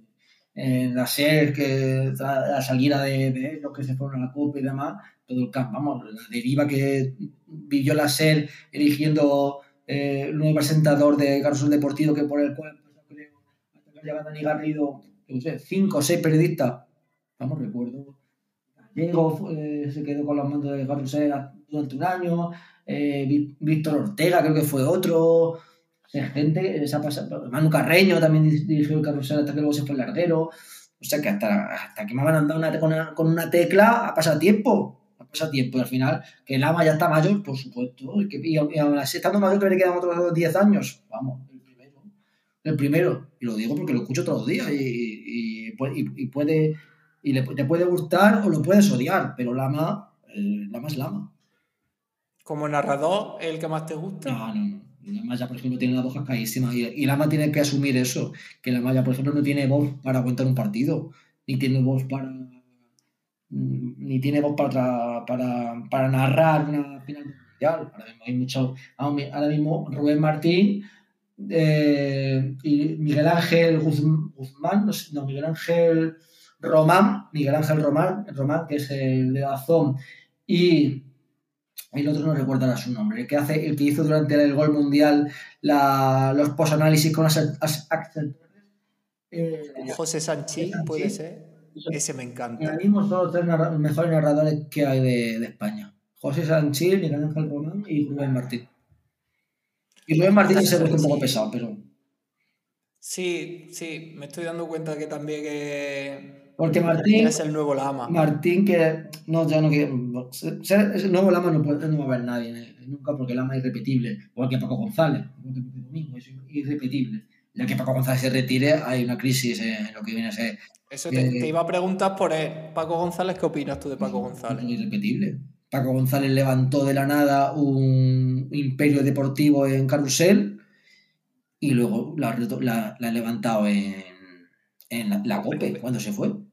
en la SER, que la salida de, los que se fueron a la Copa y demás, todo el campo, vamos, la deriva que vivió la SER eligiendo eh, el nuevo presentador de Carlos Deportivo, que por el cual, creo, hasta que llega Dani Garrido, no sé, cinco o seis periodistas, vamos, recuerdo, Diego eh, se quedó con los mandos de Carrusel durante un año, eh, Víctor Ortega creo que fue otro, gente, esa Manu Carreño también dirigió el carrusel hasta que luego se fue el larguero, o sea que hasta, hasta que me van a andar con, una, con una tecla ha pasado tiempo, ha pasado tiempo. Y al final que el ama ya está mayor, por supuesto, y, que, y, aún así estando mayor que le quedan otros 10 años, vamos, el primero, el primero, y lo digo porque lo escucho todos los días y, y puede y le, te puede gustar o lo puedes odiar, pero Lama, Lama es Lama. ¿Como narrador el que más te gusta? No, no, no. Lama ya, por ejemplo, tiene la voz cascadísima y, y Lama tiene que asumir eso, que Lama ya, por ejemplo, no tiene voz para aguantar un partido, ni tiene voz para ni tiene voz para, para, para narrar una final mundial. Ahora mismo hay mucho, ahora mismo Rubén Martín eh, y Miguel Ángel Guzmán, no, Miguel Ángel Román, Miguel Ángel Román, Román, que es el de Azón, y el otro no recuerda su nombre, el que, hace, el que hizo durante el gol mundial la, los posanálisis con accent. Eh, José Sanchi, puede ser. Ese me encanta. Ahora mismo son los tres mejores narradores que hay de, de España. José Sanchi, Miguel Ángel Román y Rubén Martín. Y Rubén Martín se ve un poco pesado, pero... Sí, sí, me estoy dando cuenta que también que porque Martín. Es el nuevo Lama. Martín, que no, ya no quiere. Ser, el nuevo Lama no, puede, no va a haber nadie nunca porque el Lama es irrepetible. Igual que Paco González. Domingo, es irrepetible. Ya que Paco González se retire, hay una crisis en lo que viene a ser. Eso te, te iba a preguntar por él. Paco González, ¿qué opinas tú de Paco González? Es irrepetible. Paco González levantó de la nada un imperio deportivo en Carrusel y luego la, ha levantado en, en la, la COPE cuando se fue.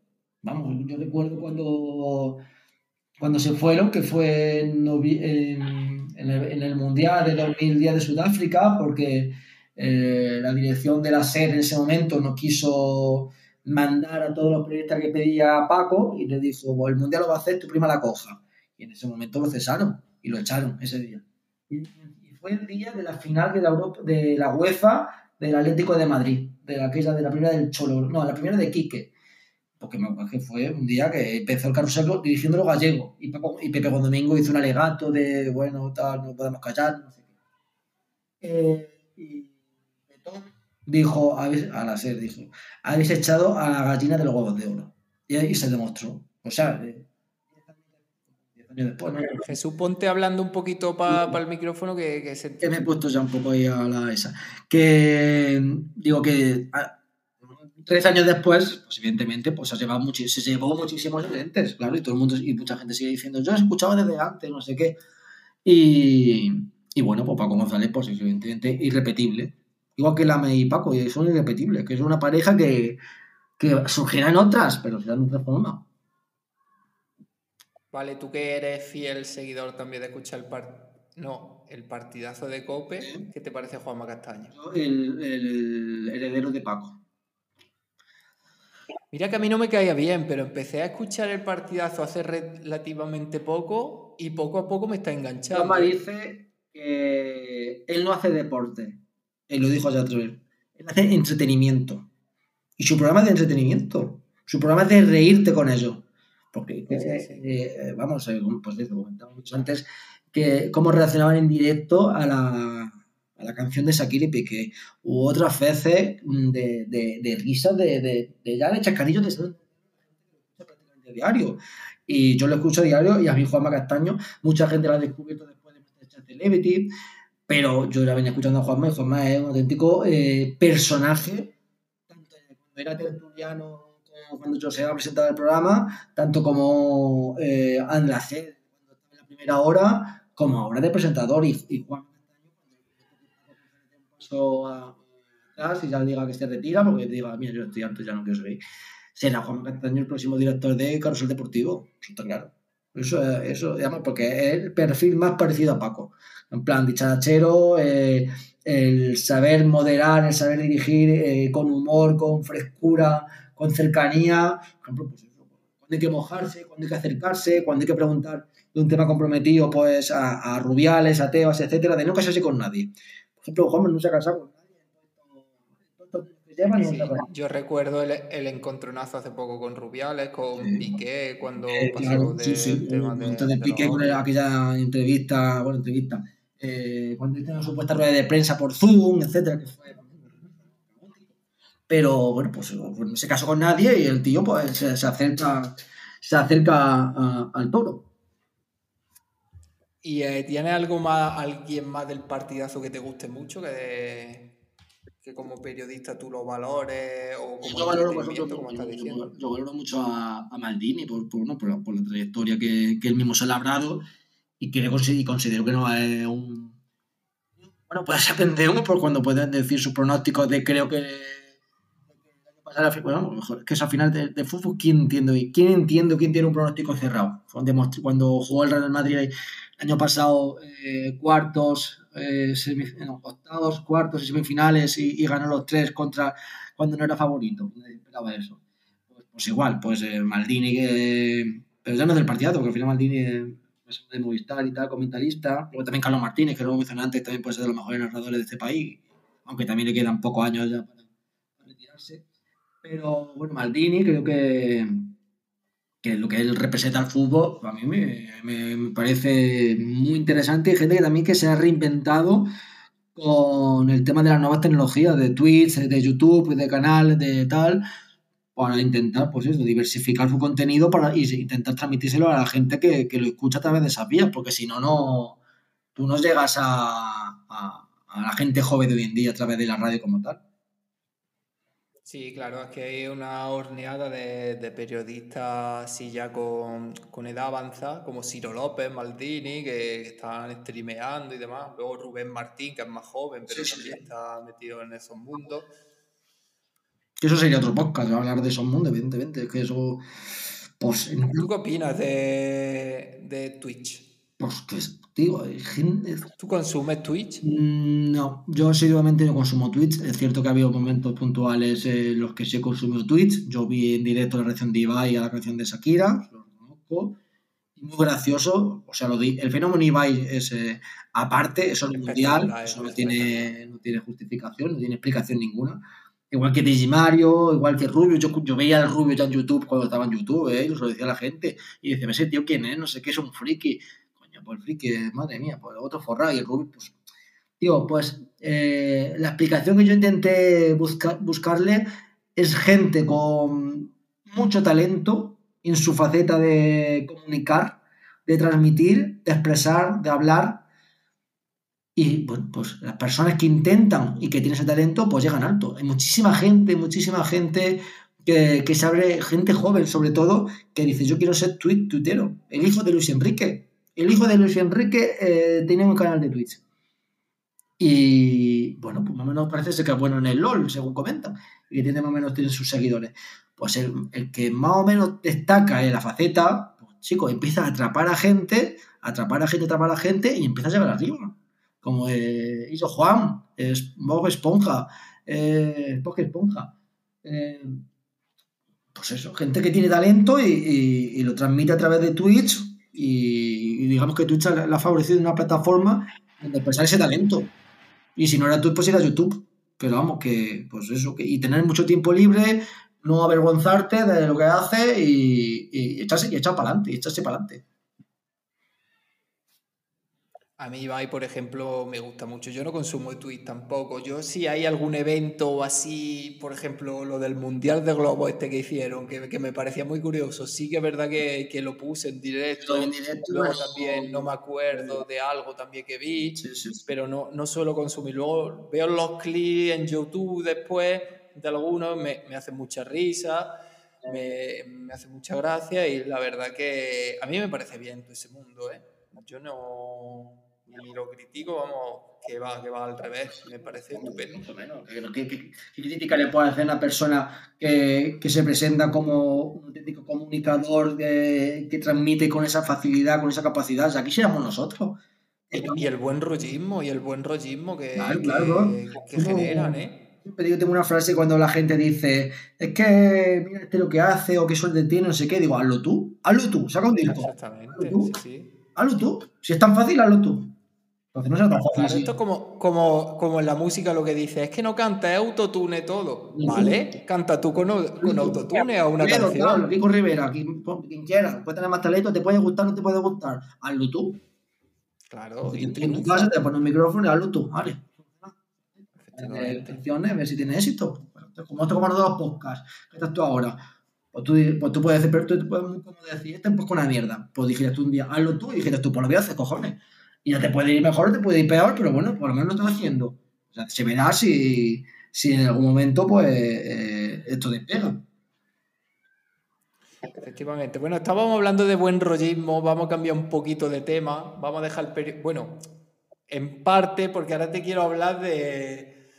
Vamos, yo recuerdo cuando, cuando se fueron, que fue en, el, Mundial de 2010 de Sudáfrica, porque eh, la dirección de la SER en ese momento no quiso mandar a todos los periodistas que pedía Paco y le dijo, el Mundial lo va a hacer, tu prima la coja. Y en ese momento lo cesaron y lo echaron ese día. Y, fue el día de la final de la, Europa, de la UEFA del Atlético de Madrid, de la, de la primera del Cholo, no, la primera de Quique porque que fue un día que empezó el carrusel dirigiéndolo gallego y, y Pepe Domingo hizo un alegato de, bueno, tal, no podemos callar, no sé qué. Eh, y dijo, a la SER dijo, habéis echado a la gallina de los huevos de oro. Y ahí se demostró. O sea, eh, Después, Jesús, ponte hablando un poquito para el micrófono que, que se... Que me he puesto ya un poco ahí a la esa. Que digo que tres años después, pues evidentemente, pues se, llevado se llevó muchísimos oyentes, claro, y todo el mundo, y mucha gente sigue diciendo, yo escuchaba desde antes, no sé qué. Y, y bueno, pues Paco González, pues evidentemente irrepetible. Igual que Lame y Paco, y son irrepetibles, que es una pareja que, que surgirá en otras, pero será de otra forma. Vale, tú que eres fiel seguidor también de escuchar el par... No, el partidazo de Cope, ¿qué te parece Juanma Castaño? el, el heredero de Paco. Mira que a mí no me caía bien, pero empecé a escuchar el partidazo hace relativamente poco y poco a poco me está enganchando. Toma dice que él no hace deporte. Él lo dijo ya otra vez. Él hace entretenimiento. Y su programa es de entretenimiento. Su programa es de reírte con eso. Porque, eh, eh, vamos, eh, pues lo comentamos antes, que cómo reaccionaban en directo a la, a la canción de Shakira y Piqué, u otras veces mm, de, de, de risas de, de, de, ya de chascarrillos de, diario. Y yo lo escucho diario y a mí Juanma Castaño, mucha gente lo ha descubierto después de Chat Celebrity, pero yo la venía escuchando a Juanma y Juanma es un auténtico eh, personaje, tanto cuando era tertuliano como cuando yo se había presentado el programa, tanto como eh, cuando estaba en la primera hora, como ahora de presentador y, y Juanma a atrás y ya diga que se retira, porque diga, mira, yo estoy harto, ya no quiero seguir. Será Juan Castaño el próximo director de Carrusel Deportivo, eso está claro. Eso, eso, digamos, porque es el perfil más parecido a Paco. En plan, dicharachero, eh, el saber moderar, el saber dirigir eh, con humor, con frescura, con cercanía. Por ejemplo, pues cuando hay que mojarse, cuando hay que acercarse, cuando hay que preguntar de un tema comprometido pues a, Rubiales, a Tebas, etcétera, de no casarse con nadie. Por ejemplo, Juan no se ha casado con yo recuerdo el, encontronazo hace poco con Rubiales, con Piqué, cuando eh, pasó de, sí, tema de, Piqué con aquella entrevista, bueno, entrevista, eh, cuando hizo una supuesta rueda de prensa por Zoom, etcétera, que fue pero bueno, pues, pues, no se casó con nadie y el tío pues se, acerca se acerca al toro. ¿Y eh, tiene algo más, alguien más del partidazo que te guste mucho? Que, que como periodista tú lo valores o como yo valoro, como estás diciendo. Yo, valoro mucho a, Maldini por, por, ¿no? por, la trayectoria que, que, él mismo se ha labrado y que y considero que no es un... Bueno, puede ser pendejo por cuando pueden decir sus pronósticos de creo que bueno, mejor, que es al final de, fútbol, ¿quién entiende? ¿Quién entiende quién tiene un pronóstico cerrado? Cuando jugó el Real Madrid el año pasado, eh, cuartos, eh, octavos, cuartos y semifinales y, ganó los tres contra cuando no era favorito. esperaba eso. Pues, pues igual, pues eh, Maldini, pero ya no es del partido, porque al final Maldini es de Movistar y tal, comentarista. Luego también Carlos Martínez, que luego mencioné antes, también puede ser de los mejores narradores de este país, aunque también le quedan pocos años ya para retirarse. Pero bueno, Maldini creo que, que lo que él representa al fútbol, a mí me, parece muy interesante. Hay gente que también que se ha reinventado con el tema de las nuevas tecnologías, de Twitch, de YouTube, de canales, de tal, para intentar, pues eso, diversificar su contenido para y intentar transmitírselo a la gente que, lo escucha a través de esas vías, porque si no, no, tú no llegas a, a la gente joven de hoy en día a través de la radio como tal. Sí, claro, es que hay una horneada de, periodistas así ya con, edad avanzada, como Ciro López, Maldini, que, están streameando y demás. Luego Rubén Martín, que es más joven, pero también está metido en esos mundos. Eso sería otro podcast, hablar de esos mundos, evidentemente. Que eso. Pues, ¿Tú qué opinas de, de Twitch? Pues que, digo, gente... ¿Tú consumes Twitch? Mm, no, yo asiduamente no consumo Twitch. Es cierto que ha habido momentos puntuales en los que sí he consumido Twitch. Yo vi en directo la reacción de Ibai a la canción de Shakira, lo conozco. Muy gracioso, o sea, lo di. el fenómeno Ibai es eh, aparte, eso es mundial, eso no tiene, no tiene justificación, no tiene explicación ninguna. Igual que Digimario, igual que Rubio. Yo, yo veía al Rubio ya en YouTube cuando estaba en YouTube, ¿eh? y lo decía la gente. Y decía, ese tío quién es, no sé qué, es un friki pues el friki, madre mía, pues otro forrado y el Rubik, pues. Digo, pues eh, la explicación que yo intenté buscarle es gente con mucho talento en su faceta de comunicar, de transmitir, de expresar, de hablar. Y bueno, pues las personas que intentan y que tienen ese talento, pues llegan alto. Hay muchísima gente, muchísima gente que, que sabe, gente joven sobre todo, que dice, yo quiero ser tuit, tuitero. El hijo de Luis Enrique, el hijo de Luis Enrique eh, tiene un canal de Twitch. Y bueno, pues más o menos parece ser que es bueno en el LOL, según comentan. Y que tiene más o menos tiene sus seguidores. Pues el, que más o menos destaca en la faceta, pues chicos, empieza a atrapar a gente, atrapar a gente, atrapar a gente y empieza a llegar arriba. Como eh, hizo Juan, es Bob Esponja, eh, Esponja. Eh, pues eso, gente que tiene talento y, lo transmite a través de Twitch y, digamos que Twitch la ha favorecido una plataforma donde expresar ese talento. Y si no era Twitch, pues era YouTube. Pero vamos, que pues eso, que, y tener mucho tiempo libre, no avergonzarte de lo que hace y, y echarse y echar para adelante, y echarse para adelante. A mí Ibai, por ejemplo, me gusta mucho. Yo no consumo Twitch tampoco. Yo si hay algún evento así, por ejemplo, lo del Mundial de Globo este que hicieron, que, que me parecía muy curioso. Sí que es verdad que, que lo puse en directo. En directo Luego también no me acuerdo de algo también que vi, pero no, no suelo consumir. Luego veo los clips en YouTube después de algunos, me, me hace mucha risa. Me, me hace mucha gracia y la verdad que a mí me parece bien todo ese mundo, ¿eh? Yo no, ni lo critico, vamos, que va, que va al revés, me parece estupendo. ¿Qué, crítica le puede hacer a una persona que, que se presenta como un auténtico comunicador que transmite con esa facilidad, con esa capacidad? O sea, aquí seamos nosotros. Y, el buen rollismo, y el buen rollismo que, claro, que, generan, ¿eh? yo tengo una frase cuando la gente dice, es que mira este lo que hace o qué suerte tiene, no sé qué, digo, hazlo tú, hazlo tú, saca un disco. Exactamente, hazlo tú. Sí, Hazlo tú. Si es tan fácil, hazlo tú. Entonces no sea tan fácil. Esto es como, como, como en la música lo que dice, es que no canta, es autotune todo. ¿Vale? Canta tú con, con autotune o una canción. Claro, Kiko Rivera, quien, quien quiera, puede tener más talento, te puede gustar, no te puede gustar. Hazlo tú. Claro. En tu casa te pones un micrófono y hazlo tú, vale. Atención, a ver si tiene éxito. como esto como los podcasts, ¿qué estás tú ahora? Pues tú, pues tú puedes decir, pero tú puedes como decir, este es poco una mierda. Pues dijiste tú un día, hazlo tú, y dijiste tú, pues lo voy a hacer, cojones. Y ya te puede ir mejor te puede ir peor, pero bueno, por lo menos lo estás haciendo. O sea, se verá si, si en algún momento, pues, eh, esto despega. Efectivamente. Bueno, estábamos hablando de buen rollismo, vamos a cambiar un poquito de tema, vamos a dejar el Bueno, en parte, porque ahora te quiero hablar de,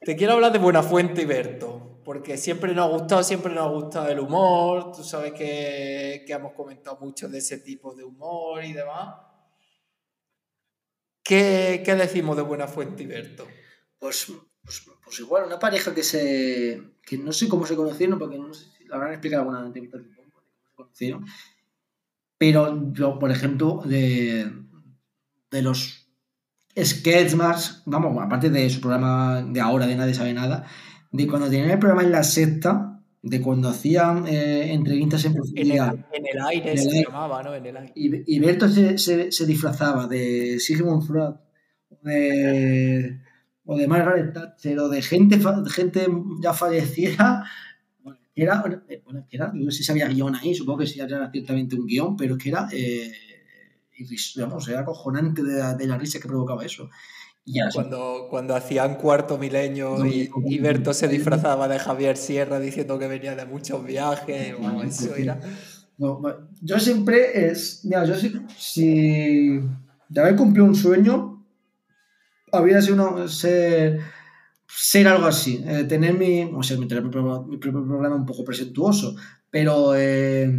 te quiero hablar de Buenafuente y Berto, porque siempre nos ha gustado, siempre nos ha gustado el humor, tú sabes que, hemos comentado mucho de ese tipo de humor y demás. ¿Qué, decimos de Buenafuente y Berto? Pues, pues, pues, igual, una pareja que se. que no sé cómo se conocieron, porque no sé si la habrán explicado alguna entrevista de cómo se conocieron. Pero yo, por ejemplo, de, de los sketch más, vamos, aparte de su programa de ahora, de Nadie sabe nada, de cuando tenían el programa en la sexta, de cuando hacían eh, entrevistas en profundidad. En el, aire se llamaba, ¿no? En el aire. Y, y Berto se, se, disfrazaba de Sigmund Freud, de, o de Margaret Thatcher, o de gente, gente ya fallecida. Bueno, era, bueno, que era, no sé si sabía guion ahí, supongo que sí era ciertamente un guion, pero es que era... Eh, y vamos, era acojonante de la, de la risa que provocaba eso. Cuando, cuando hacían cuarto milenio y, y, Berto se disfrazaba de Javier Sierra diciendo que venía de muchos viajes, eso era... yo siempre es, mira, yo si, si de haber cumplido un sueño, habría sido uno, ser, ser algo así, eh, tener mi, o sea, mi, mi, propio programa un poco presentuoso, pero eh,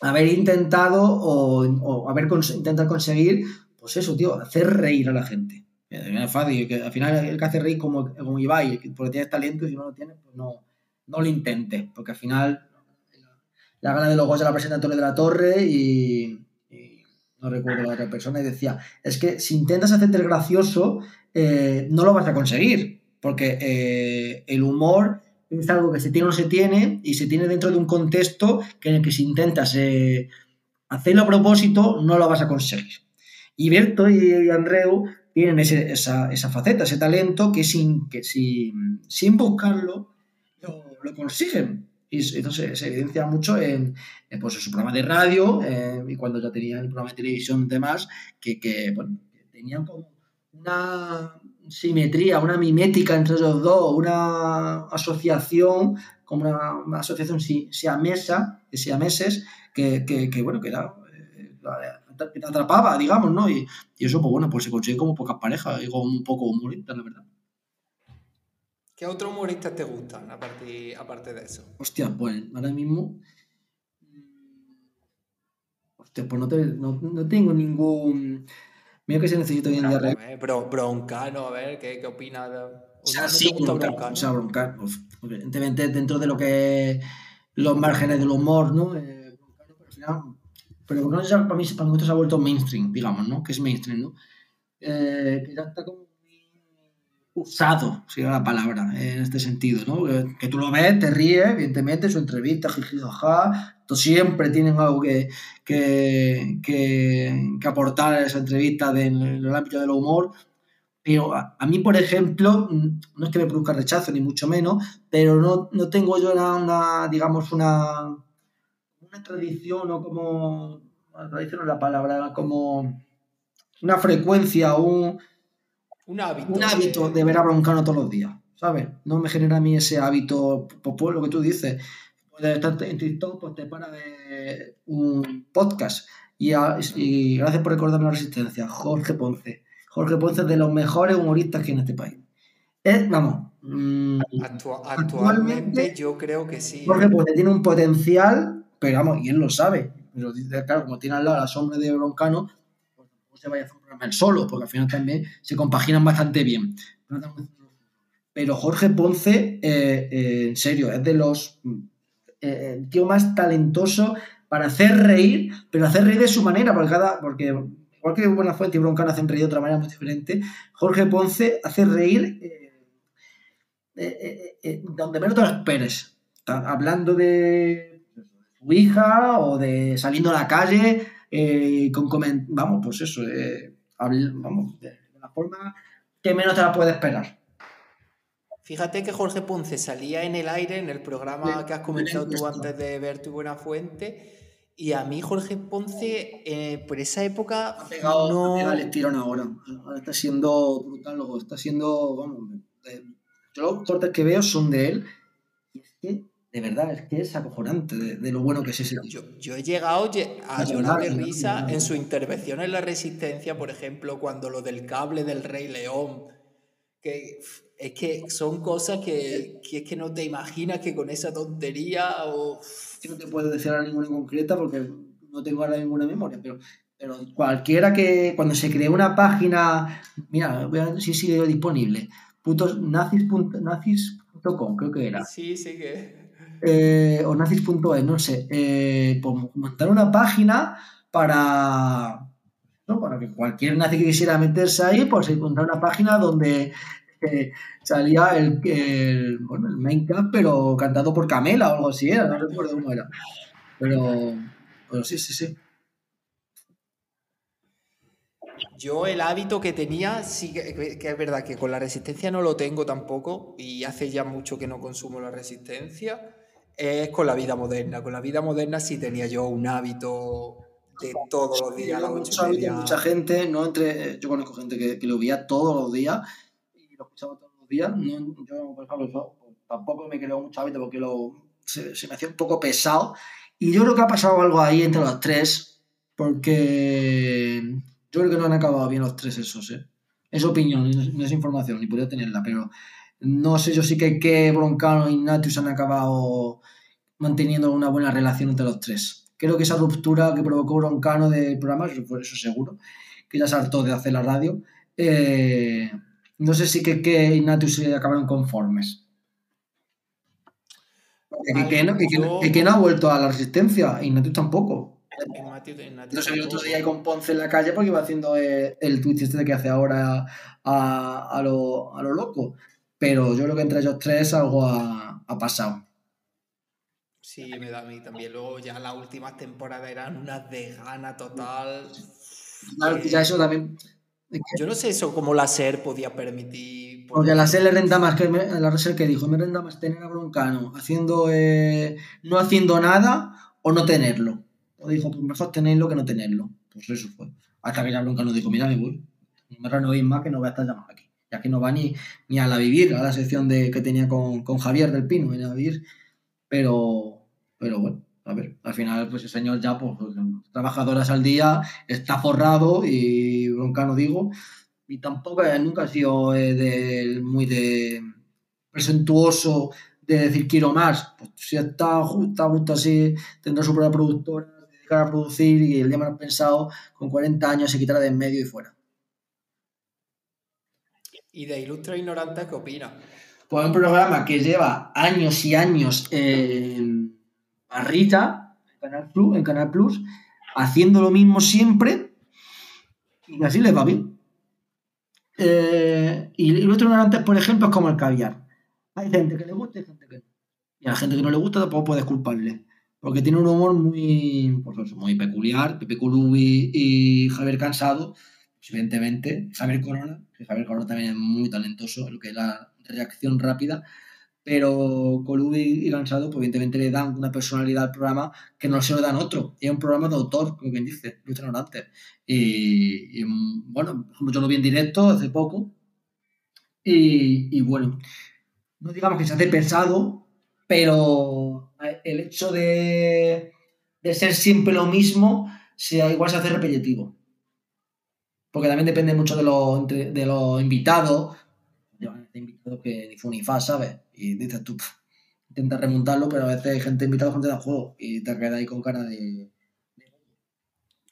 haber intentado o, haber intentado conseguir, pues eso, tío, hacer reír a la gente. Es fácil, que al final el que hace reír como, como Ibai, porque tienes talento y si no lo tienes, pues no, no lo intentes, porque al final la gana de los goles la presenta de la Torre y, no recuerdo la otra persona y decía, es que si intentas hacerte gracioso, eh, no lo vas a conseguir, porque eh, el humor es algo que se tiene o no se tiene y se tiene dentro de un contexto que en el que si intentas eh, hacerlo a propósito no lo vas a conseguir. Y Berto y Andreu tienen esa, faceta, ese talento que sin, que sin, sin buscarlo lo, consiguen. Y entonces se evidencia mucho en, pues, su programa de radio eh, y cuando ya tenían el programa de televisión y demás, que, que tenían como una, simetría, una mimética entre los dos, una asociación, como una, asociación siamesa, meses que, que, que, bueno, que era, eh, que te atrapaba, digamos, ¿no? Y, eso, pues bueno, pues se consigue como pocas parejas, digo, un poco humorista, la verdad. ¿Qué otros humoristas te gustan, aparte, aparte de eso? Hostia, pues ahora mismo... Hostia, pues no, te, no, no tengo ningún Mira que se necesita hoy en día. Bro, broncano, a ver, ¿qué, qué opina? De... O sea, sí, broncano, O sea, broncano. Evidentemente, dentro de lo que los márgenes del humor, ¿no? Eh, pero al final. Pero para mí, para mí se ha vuelto mainstream, digamos, ¿no? Que es mainstream, ¿no? Eh, que ya está como usado, si la palabra, en este sentido, ¿no? Que, tú lo ves, te ríes, evidentemente, su entrevista, jiji, jaja, siempre tienen algo que, que, que, aportar a esa entrevista en el ámbito del humor, pero a, mí, por ejemplo, no es que me produzca rechazo, ni mucho menos, pero no, no tengo yo una, digamos, una, una tradición o como, tradición es la palabra, como una frecuencia, un un hábito. Un hábito de ver a Broncano todos los días, ¿sabes? No me genera a mí ese hábito, pues, pues lo que tú dices. Puedes estar en TikTok, pues te para de un podcast. Y, gracias por recordarme la resistencia, Jorge Ponce. Jorge Ponce es de los mejores humoristas que hay en este país. vamos. Mm, actualmente, yo creo que sí. Jorge Ponce tiene un potencial, pero vamos, y él lo sabe. Claro, como tiene al lado la sombra de Broncano, se vaya a hacer un programa él solo, porque al final también se compaginan bastante bien. Pero Jorge Ponce, eh, eh, en serio, es de los eh, el tío más talentoso para hacer reír, pero hacer reír de su manera, porque cada, porque igual que Buenafuente y Broncano hacen reír de otra manera muy diferente, Jorge Ponce hace reír donde menos te lo esperes. hablando de su hija o de saliendo a la calle con vamos, pues eso, vamos, de la forma que menos te la puedes esperar. Fíjate que Jorge Ponce salía en el aire en el programa que has comentado tú antes de ver tu buena fuente. Y a mí Jorge Ponce, eh, por esa época. Ha pegado, no... el tirón ahora. Ahora está siendo brutal, está siendo. Vamos, yo los cortes que veo son de él. Y es que, de verdad, es que es acojonante de, lo bueno que es ese Yo, yo he llegado a llorar de risa en su intervención en la Resistencia, por ejemplo, cuando lo del cable del Rey León. Que es que son cosas que, que, es que no te imaginas que con esa tontería o... Yo no te puedo decir ahora ninguna en concreta porque no tengo ahora ninguna memoria, pero, pero cualquiera que cuando se cree una página, mira, voy a ver si sigue disponible, putos nazis.com, creo que era. Sí, sí que... Eh, o nazis.es, no sé, eh, pues montar una página para, ¿no? para que cualquier nazi que quisiera meterse ahí, pues encontrar una página donde salía el, el, bueno, el Minecraft, pero cantado por Camela o algo así era, no recuerdo cómo era. Pero, pero sí, sí, sí. Yo el hábito que tenía, sí que, es verdad que con la resistencia no lo tengo tampoco y hace ya mucho que no consumo la resistencia, es con la vida moderna. Con la vida moderna sí tenía yo un hábito de todos los días. mucha, gente, no entre, yo conozco gente que, que lo veía todos los días lo escuchaba todos los días. yo, por ejemplo, tampoco me creo mucho hábito porque lo, se, me hacía un poco pesado. Y yo creo que ha pasado algo ahí entre los tres, porque yo creo que no han acabado bien los tres esos, ¿eh? Es opinión, no es información, ni podría tenerla, pero no sé, yo sí que, que Broncano y Natius han acabado manteniendo una buena relación entre los tres. Creo que esa ruptura que provocó Broncano del programa, por eso seguro, que ya saltó de hacer la radio, eh, no sé si que, que Ignatius se acabaron conformes. Que, que, no, ha vuelto a la resistencia, Ignatius tampoco. No sé, el otro día con Ponce en la calle porque iba haciendo el, el Twitch este que hace ahora a, a, lo, a, lo, loco. Pero yo creo que entre ellos tres algo ha, ha pasado. Sí, me da a mí también. Luego ya las últimas temporadas eran unas de gana total. Claro, ya eso también yo no sé eso cómo la SER podía permitir. Porque a la SER le renta más que la SER que dijo, me renta más tener a Broncano haciendo eh, no haciendo nada o no tenerlo. O dijo, pues mejor tenerlo que no tenerlo. Pues eso fue. Hasta que ya Broncano dijo, mira, me voy. No me renovéis más que no voy a estar llamado aquí. Ya que no va ni, ni a la vivir, a la sección de, que tenía con, con Javier del Pino, a vivir. Pero, pero bueno, a ver, al final, pues el señor ya, pues, trabajadoras al día, está forrado y broncano digo, y tampoco eh, nunca ha sido eh, muy de presentuoso de decir quiero más. Pues si está justo, justo así, tendrá su propia productora, dedicar a producir y el día menos pensado, con 40 años se quitará de en medio y fuera. ¿Y de Ilustre Ignorante qué opina? Pues un programa que lleva años y años en Rita en Canal, Plus, haciendo lo mismo siempre y así les va bien. Eh, y los ignorantes, por ejemplo, es como el caviar. Hay gente que le gusta y gente que no. Y a la gente que no le gusta tampoco puedes culparle. Porque tiene un humor muy, pues muy peculiar. Pepe Culubi y Javier Cansado, evidentemente. Javier Corona, que Javier Corona también es muy talentoso en lo que es la reacción rápida pero Colubi y Cansado, pues evidentemente le dan una personalidad al programa que no se lo dan otro. Es un programa de autor, como quien dice, Luis Ignorante. Y, bueno, yo lo vi en directo hace poco. Y, bueno, no digamos que se hace pesado, pero el hecho de, ser siempre lo mismo, sea, igual se hace repetitivo. Porque también depende mucho de los, de los invitados. invitado que ni fu ni fa, ¿sabes? Y dices tú, intenta remontarlo, pero a veces hay gente invitada, gente de juego y te queda ahí con cara de.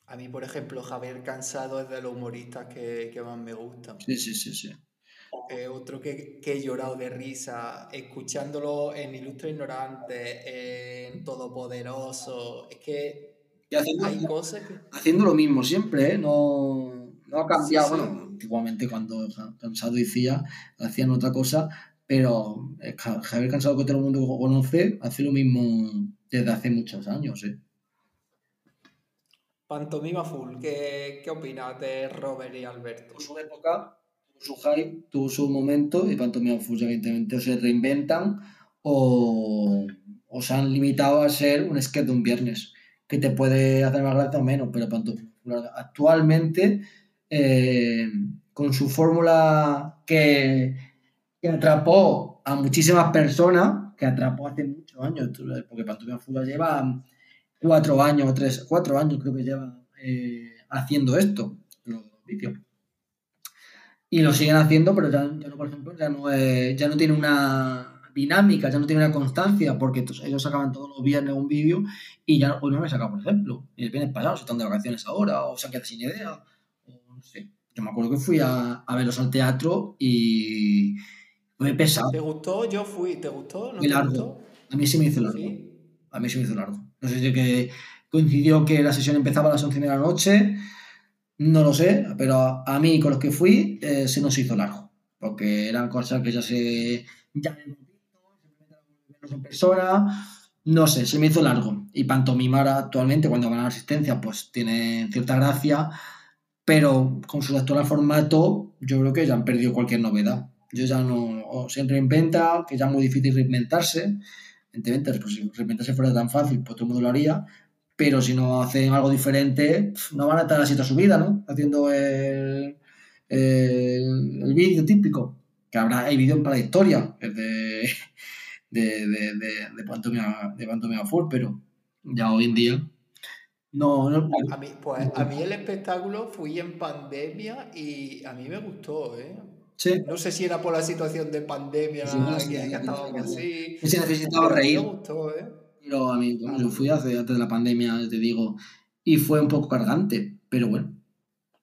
A mí, por ejemplo, Javier Cansado es de los humoristas que, que más me gustan. Sí, sí, sí, sí. Eh, otro que, que, he llorado de risa, escuchándolo en Ilustre Ignorante, en Todopoderoso. Es que haciendo, hay cosas que... Haciendo lo mismo siempre, ¿eh? No, no ha cambiado. Bueno, antiguamente cuando Cansado decía, hacían otra cosa, pero Javier Cansado que todo el mundo conoce, hace lo mismo desde hace muchos años, ¿eh? Pantomima Full, ¿qué, qué opinas de Robert y Alberto? su época su hype, tuvo su momento y Pantomima Full evidentemente o se reinventan o, o, se han limitado a ser un sketch de un viernes que te puede hacer más gracia o menos, pero Pantomima actualmente eh, con su fórmula que, que, atrapó a muchísimas personas, que atrapó hace muchos años, porque Pantomima Full lleva cuatro años, tres, cuatro años creo que lleva eh, haciendo esto, los vídeos y lo siguen haciendo, pero ya, no, por ejemplo, ya no, ya no tiene una dinámica, ya no tiene una constancia, porque ellos sacaban todos los viernes un vídeo y ya hoy no me sacado, por ejemplo. Y el viernes pasado, están de vacaciones ahora, o se han quedado sin idea, o sé. Yo me acuerdo que fui a, a verlos al teatro y fue pesado. ¿Te gustó? Yo fui, ¿te gustó? ¿No largo. A mí sí me hizo largo. A mí sí me hizo largo. No sé si que coincidió que la sesión empezaba a las 11 de la noche no lo sé, pero a mí con los que fui eh, se nos hizo largo, porque eran cosas que ya se ya en persona, no sé, se me hizo largo. Y pantomimar actualmente, cuando van a la asistencia, pues tiene cierta gracia, pero con su actual formato, yo creo que ya han perdido cualquier novedad. Yo ya no, o reinventa, que ya es muy difícil reinventarse. Evidentemente, pues si reinventarse fuera tan fácil, pues todo el mundo lo haría, pero si no hacen algo diferente, no van a estar así toda su vida, ¿no? Haciendo el, el, vídeo típico, que habrá, hay vídeos para la historia, es de, de, de, de, de Pantomima, de Full, pero ya hoy en día no, no, A, mí, pues, a mí el espectáculo fui en pandemia y a mí me gustó, ¿eh? Sí. No sé si era por la situación de pandemia, sí, que, estábamos así. Sí, necesitaba reír. Me gustó, ¿eh? Pero a mí, yo fui hace, antes de la pandemia, te digo, y fue un poco cargante, pero bueno.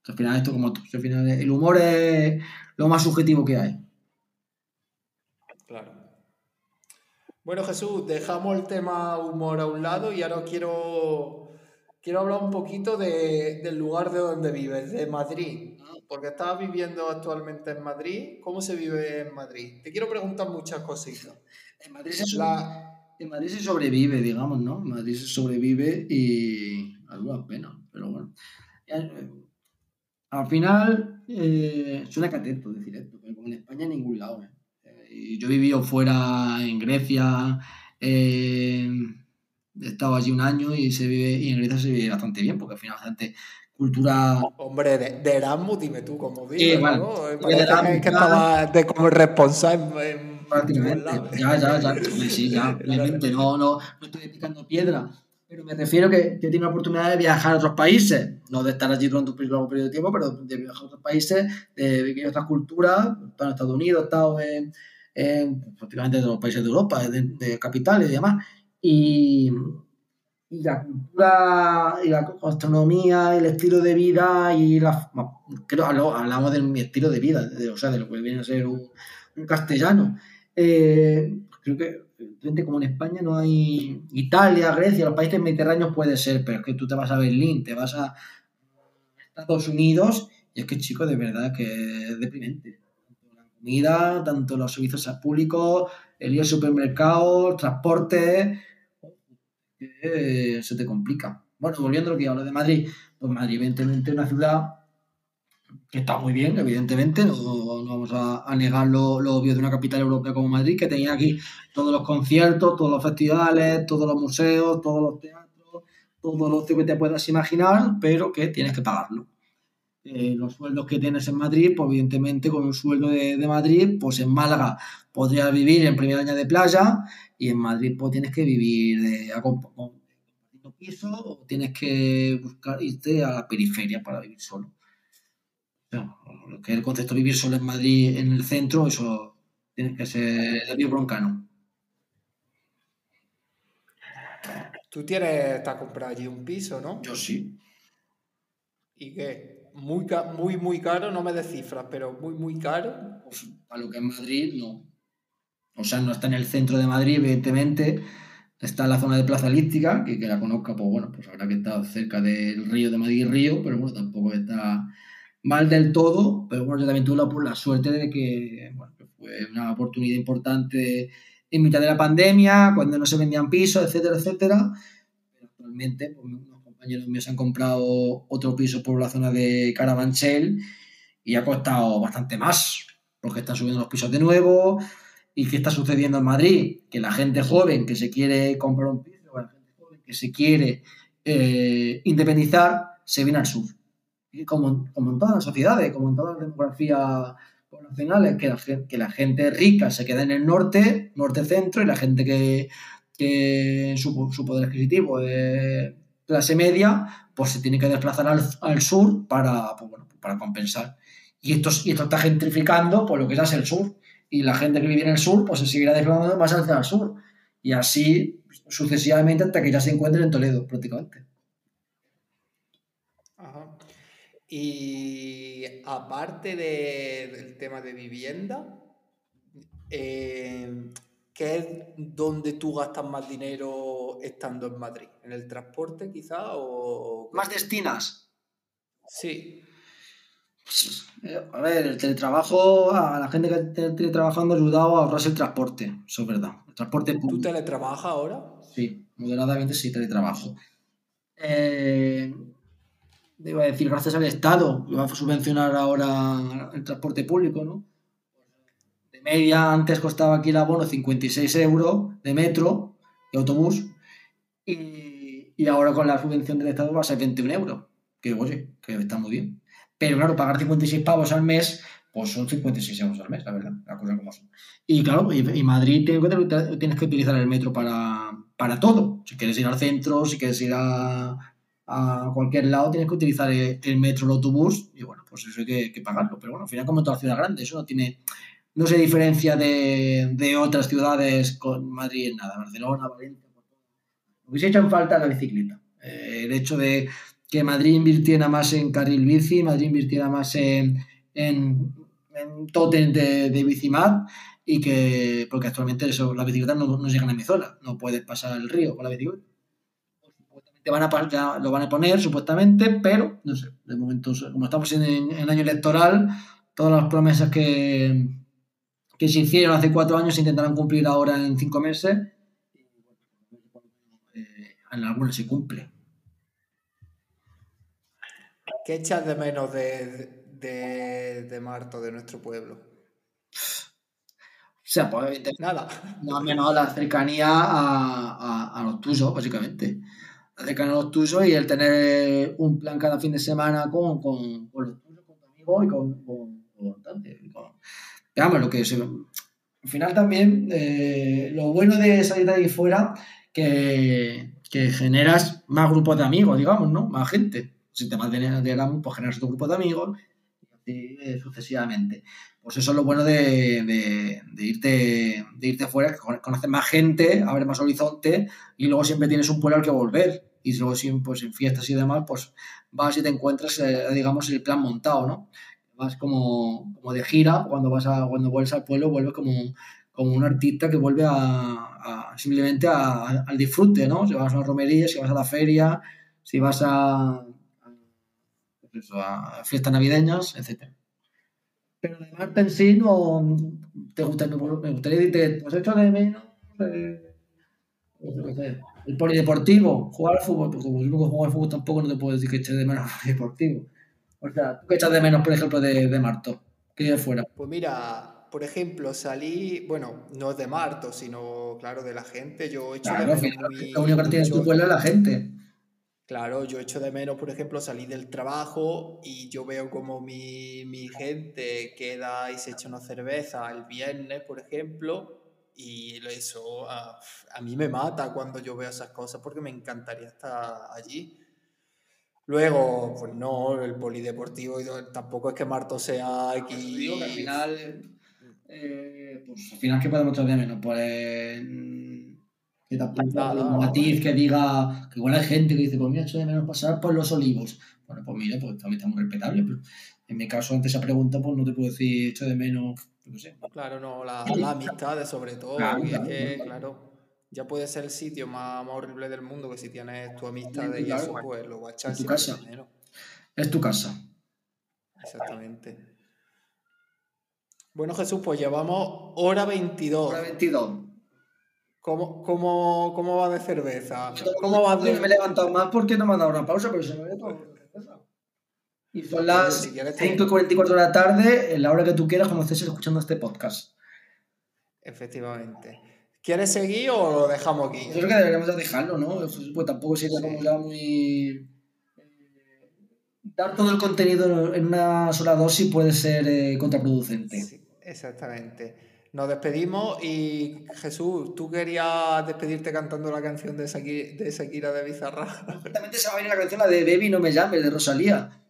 Al final, esto como tú, al final el humor es lo más subjetivo que hay. Claro. Bueno, Jesús, dejamos el tema humor a un lado y ahora quiero, quiero hablar un poquito de, del lugar de donde vives, de Madrid. Porque estás viviendo actualmente en Madrid. ¿Cómo se vive en Madrid? Te quiero preguntar muchas cositas. En Madrid se la, en Madrid se sobrevive, digamos, ¿no? En Madrid se sobrevive y alguna pena, pero bueno. Eh, al final, eh, suena catento decir esto, pero como en España en ningún lado. ¿eh? yo he vivido fuera en Grecia, he estado allí un año y se vive y en Grecia se vive bastante bien, porque al final bastante cultura. Hombre, de, Erasmus, dime tú cómo vives, sí, ¿no? Parece que, estaba de como responsable prácticamente. Ya, ya, ya. Sí, ya, obviamente. No, no, no estoy picando piedra. Pero me refiero que, que tiene la oportunidad de viajar a otros países. No de estar allí durante un largo periodo de tiempo, pero de viajar a otros países, de vivir otras culturas. He en Estados Unidos, he estado en, en prácticamente de los países de Europa, de, capitales y demás. Y, la cultura y la gastronomía el estilo de vida y la creo hablamos de mi estilo de vida o sea de lo que viene a ser un, castellano eh, creo que como en España no hay Italia, Grecia, los países mediterráneos puede ser, pero es que tú te vas a Berlín, te vas a Estados Unidos y es que chico, de verdad que es deprimente. La comida, tanto los servicios públicos, el ir al supermercado, el transporte, se te complica. Bueno, volviendo a lo que hablo de Madrid, pues Madrid evidentemente una ciudad que está muy bien, evidentemente, no, vamos a, negar lo, obvio de una capital europea como Madrid, que tenía aquí todos los conciertos, todos los festivales, todos los museos, todos los teatros, todo lo que te puedas imaginar, pero que tienes que pagarlo. Eh, los sueldos que tienes en Madrid, pues evidentemente con un sueldo de, Madrid, pues en Málaga podrías vivir en primera año de playa y en Madrid pues tienes que vivir de, a, piso o tienes que buscar irte a la periferia para vivir solo lo que es el concepto de vivir solo en Madrid, en el centro, eso tiene que ser el broncano. Tú tienes, te has comprado allí un piso, ¿no? Yo sí. ¿Y qué? Muy, muy, muy caro, no me des cifras, pero muy, muy caro. Pues, a lo que es Madrid, no. O sea, no está en el centro de Madrid, evidentemente. Está en la zona de Plaza Elíptica, que, que la conozca, pues bueno, pues habrá que estar cerca del río de Madrid Río, pero bueno, tampoco está mal del todo. Pero bueno, yo también tuve la, la suerte de que, bueno, fue una oportunidad importante en mitad de la pandemia, cuando no se vendían pisos, etcétera, etcétera. Pero actualmente, pues, unos compañeros míos han comprado otro piso por la zona de Carabanchel y ha costado bastante más, porque están subiendo los pisos de nuevo, ¿Y qué está sucediendo en Madrid? Que la gente joven que se quiere comprar un piso, la gente joven que se quiere eh, independizar, se viene al sur. como, como, en todas las sociedades, como en todas las demografías poblacionales, que la, que la gente rica se queda en el norte, norte-centro, y la gente que, que su, su, poder adquisitivo de clase media, pues se tiene que desplazar al, al sur para, pues bueno, para compensar. Y esto, y esto está gentrificando por lo que es el sur y la gente que vive en el sur pues se seguirá desplazando más hacia el sur. Y así sucesivamente hasta que ya se encuentren en Toledo prácticamente. Ajá. Y aparte del tema de vivienda, eh, ¿qué es donde tú gastas más dinero estando en Madrid? ¿En el transporte quizá? O... ¿Más destinas? Sí. A ver, el teletrabajo, a la gente que está teletrabajando ha ayudado a ahorrarse el transporte, eso es verdad. El transporte ¿Tú teletrabajas ahora? Sí, moderadamente sí teletrabajo. Eh, iba a decir, gracias al Estado, que va a subvencionar ahora el transporte público, ¿no? De media, antes costaba aquí el abono 56 euros de metro y autobús, y, y ahora con la subvención del Estado va a ser 21 euros, que oye, que está muy bien. Pero claro, pagar 56 pavos al mes, pues son 56 euros al mes, la verdad, la cosa como son. Y claro, y, Madrid tienes que utilizar el metro para, para, todo. Si quieres ir al centro, si quieres ir a, a cualquier lado, tienes que utilizar el, metro, el autobús, y bueno, pues eso hay que, que, pagarlo. Pero bueno, al final, como en toda ciudad grande, eso no tiene. No se diferencia de, de otras ciudades con Madrid en nada, Barcelona, Valencia. Lo que se echa en falta la bicicleta. Eh, el hecho de que Madrid invirtiera más en carril bici, Madrid invirtiera más en, en, de, de bicimat y que, porque actualmente eso, las bicicletas no, no llegan a mi zona, no puedes pasar el río con la bicicleta. Supuestamente van a, lo van a poner, supuestamente, pero no sé, de momento, como estamos en, en año electoral, todas las promesas que, que se hicieron hace cuatro años se intentarán cumplir ahora en cinco meses. Eh, en algunas se cumple. ¿Qué echas de menos de, de, de Marto, de nuestro pueblo? O sea, pues nada. No menos la cercanía a, a, a, los tuyos, básicamente. La cercanía a los tuyos y el tener un plan cada fin de semana con, con, con los tuyos, con tu amigo y con, con, con, digamos, lo que se, al final también eh, lo bueno de salir de ahí fuera que, que generas más grupos de amigos, digamos, ¿no? Más gente si te vas de Erasmus, pues generas tu grupo de amigos y así sucesivamente. Pues eso es lo bueno de, de, irte, de irte fuera, que conoces más gente, abres más horizonte y luego siempre tienes un pueblo al que volver. Y luego pues, en fiestas y demás, pues vas y te encuentras, eh, digamos, el plan montado, ¿no? Vas como, como de gira, cuando vas a, cuando vuelves al pueblo, vuelves como, como un artista que vuelve a simplemente a, al disfrute, ¿no? Si vas a una romería, si vas a la feria, si vas a, a fiestas navideñas, etc. Pero de Marte en sí no te gusta, me gustaría decirte, pues hecho de menos eh, el polideportivo, jugar al fútbol, porque como nunca juego al fútbol tampoco no te puedo decir que eches de menos el polideportivo. O sea, ¿tú qué echas de menos, por ejemplo, de, de Marto? Que de fuera. Pues mira, por ejemplo, salí, bueno, no de Marto, sino, claro, de la gente. Yo he hecho claro, de menos lo único que tienes tu pueblo es la gente. Claro, yo echo de menos, por ejemplo, salir del trabajo y yo veo como mi, mi, gente queda y se echa una cerveza el viernes, por ejemplo, y eso a, a, mí me mata cuando yo veo esas cosas porque me encantaría estar allí. Luego, pues no, el polideportivo tampoco es que Marto sea aquí. Digo que al final, eh, pues al final, ¿qué podemos echar de menos? Pues que tampoco un matiz que diga que igual hay gente que dice, pues mira, hecho de menos pasar por los olivos. Bueno, pues mira, pues también está muy respetable, pero en mi caso, ante esa pregunta, pues no te puedo decir echo de menos, no sé. Claro, no, la, la amistad sobre todo. Claro, es claro, que, claro. ya puede ser el sitio más, más horrible del mundo que si tienes tu amistad y Claro, eso, pues lo vas a echar en tu casa. Es tu casa. Exactamente. Bueno, Jesús, pues llevamos hora 22. Hora 22. ¿Cómo, cómo, cómo va de cerveza? ¿Cómo va no me he levantado más porque no me han dado una pausa, pero se me había tomado una cerveza. Y son las Si quieres te- 5 y 44 de la tarde, en la hora que tú quieras, cuando estés escuchando este podcast. Efectivamente. ¿Quieres seguir o lo dejamos aquí? Yo creo que deberíamos de dejarlo, ¿no? Pues tampoco sería Sí. como ya muy. eh, Dar todo el contenido en una sola dosis puede ser eh, contraproducente. Sí, exactamente. Nos despedimos y Jesús, tú querías despedirte cantando la canción de Shakira de, Shakira de Bizarra. Justamente se va a venir la canción, la de Baby No Me Llames, de Rosalía.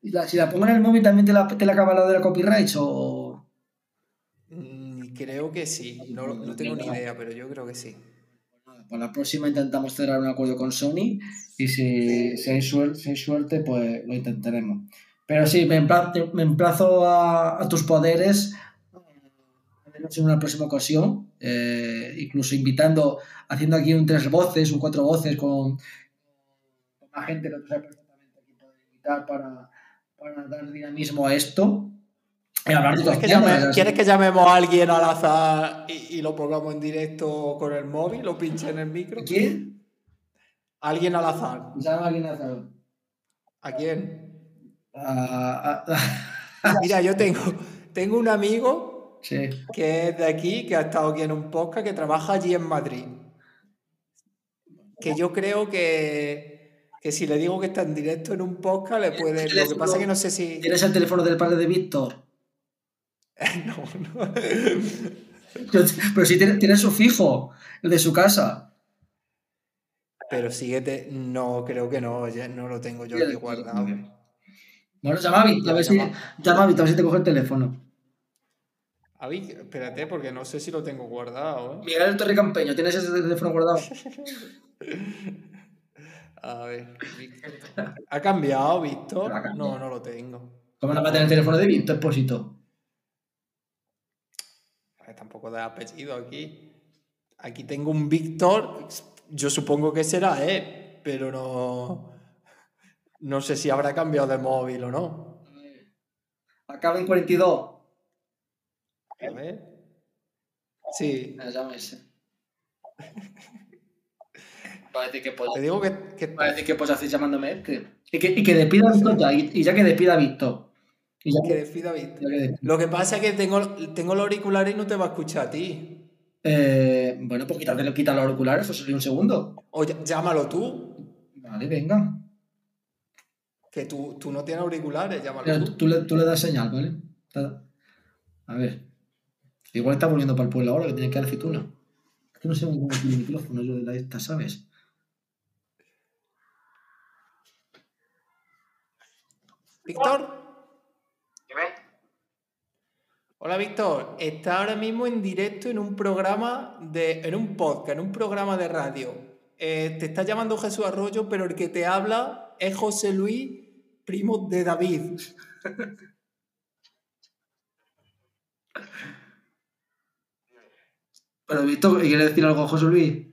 Y la- si la pongo en el móvil, ¿también te la, te la acaba la de la copyright? O... Mm, creo que sí. No, no tengo ni idea, pero yo creo que sí. Para la próxima intentamos cerrar un acuerdo con Sony y si, si, hay, suer- si hay suerte, pues lo intentaremos. Pero sí, me emplazo, me emplazo a, a tus poderes al menos en una próxima ocasión, eh, incluso invitando, haciendo aquí un tres voces, un cuatro voces con, con más gente que tú sabes perfectamente aquí poder invitar para, para dar dinamismo a esto. ¿Quieres que, llame- temas, quieres que llamemos a alguien al azar y, y lo pongamos en directo con el móvil? ¿Lo pinche en el micro? ¿Quién? ¿Alguien al azar? Llama a alguien a hacer- ¿A quién? A- a- Mira, yo tengo, tengo un amigo sí. que es de aquí, que ha estado aquí en un podcast, que trabaja allí en Madrid. Que yo creo que, que si le digo que está en directo en un podcast, le puede. Lo que pasa es que no sé si. ¿Tienes el teléfono del padre de Víctor? No, no. Pero si tiene, tiene su fijo, el de su casa. Pero síguete. No, creo que no. ya no lo tengo yo aquí guardado. Bueno, llama a Víctor, a ver si, Llama. llama a Víctor, a ver si te coge el teléfono. A ver, espérate, porque no sé si lo tengo guardado. ¿eh? Miguel el Torre Campeño, ¿tienes ese teléfono guardado? A ver. Víctor. ¿Ha cambiado, Víctor? Ha cambiado. No, no lo tengo. ¿Cómo no va a tener el teléfono de Víctor, ver, tampoco de apellido aquí. Aquí tengo un Víctor. Yo supongo que será él, pero no. No sé si habrá cambiado de móvil o no. Acaba en 42. A ver. Sí. Ah, Llama ese. Va a decir que Te digo que, que- que pues haces llamándome este. Y que, y que despida a Víctor ya, y, y ya que despida a Víctor. Y ya que despida a Víctor. ya que. Lo que pasa es que tengo, tengo los auriculares y no te va a escuchar a ti. Eh, bueno, pues quítate, quita los auriculares, eso sería un segundo. O ll- llámalo tú. Vale, venga. Que tú, tú no tienes auriculares, llámalo Mira, tú. tú, le, tú le das señal, ¿vale? A ver. Igual está volviendo para el pueblo ahora, que tiene que dar aceituna. Es que no sé cómo tiene el micrófono yo de la esta, ¿sabes? Víctor. Hola Víctor, está ahora mismo en directo en un programa de, en un podcast, en un programa de radio. Eh, te está llamando Jesús Arroyo, pero el que te habla es José Luis, primo de David. Pero Víctor, ¿quiere decir algo José Luis?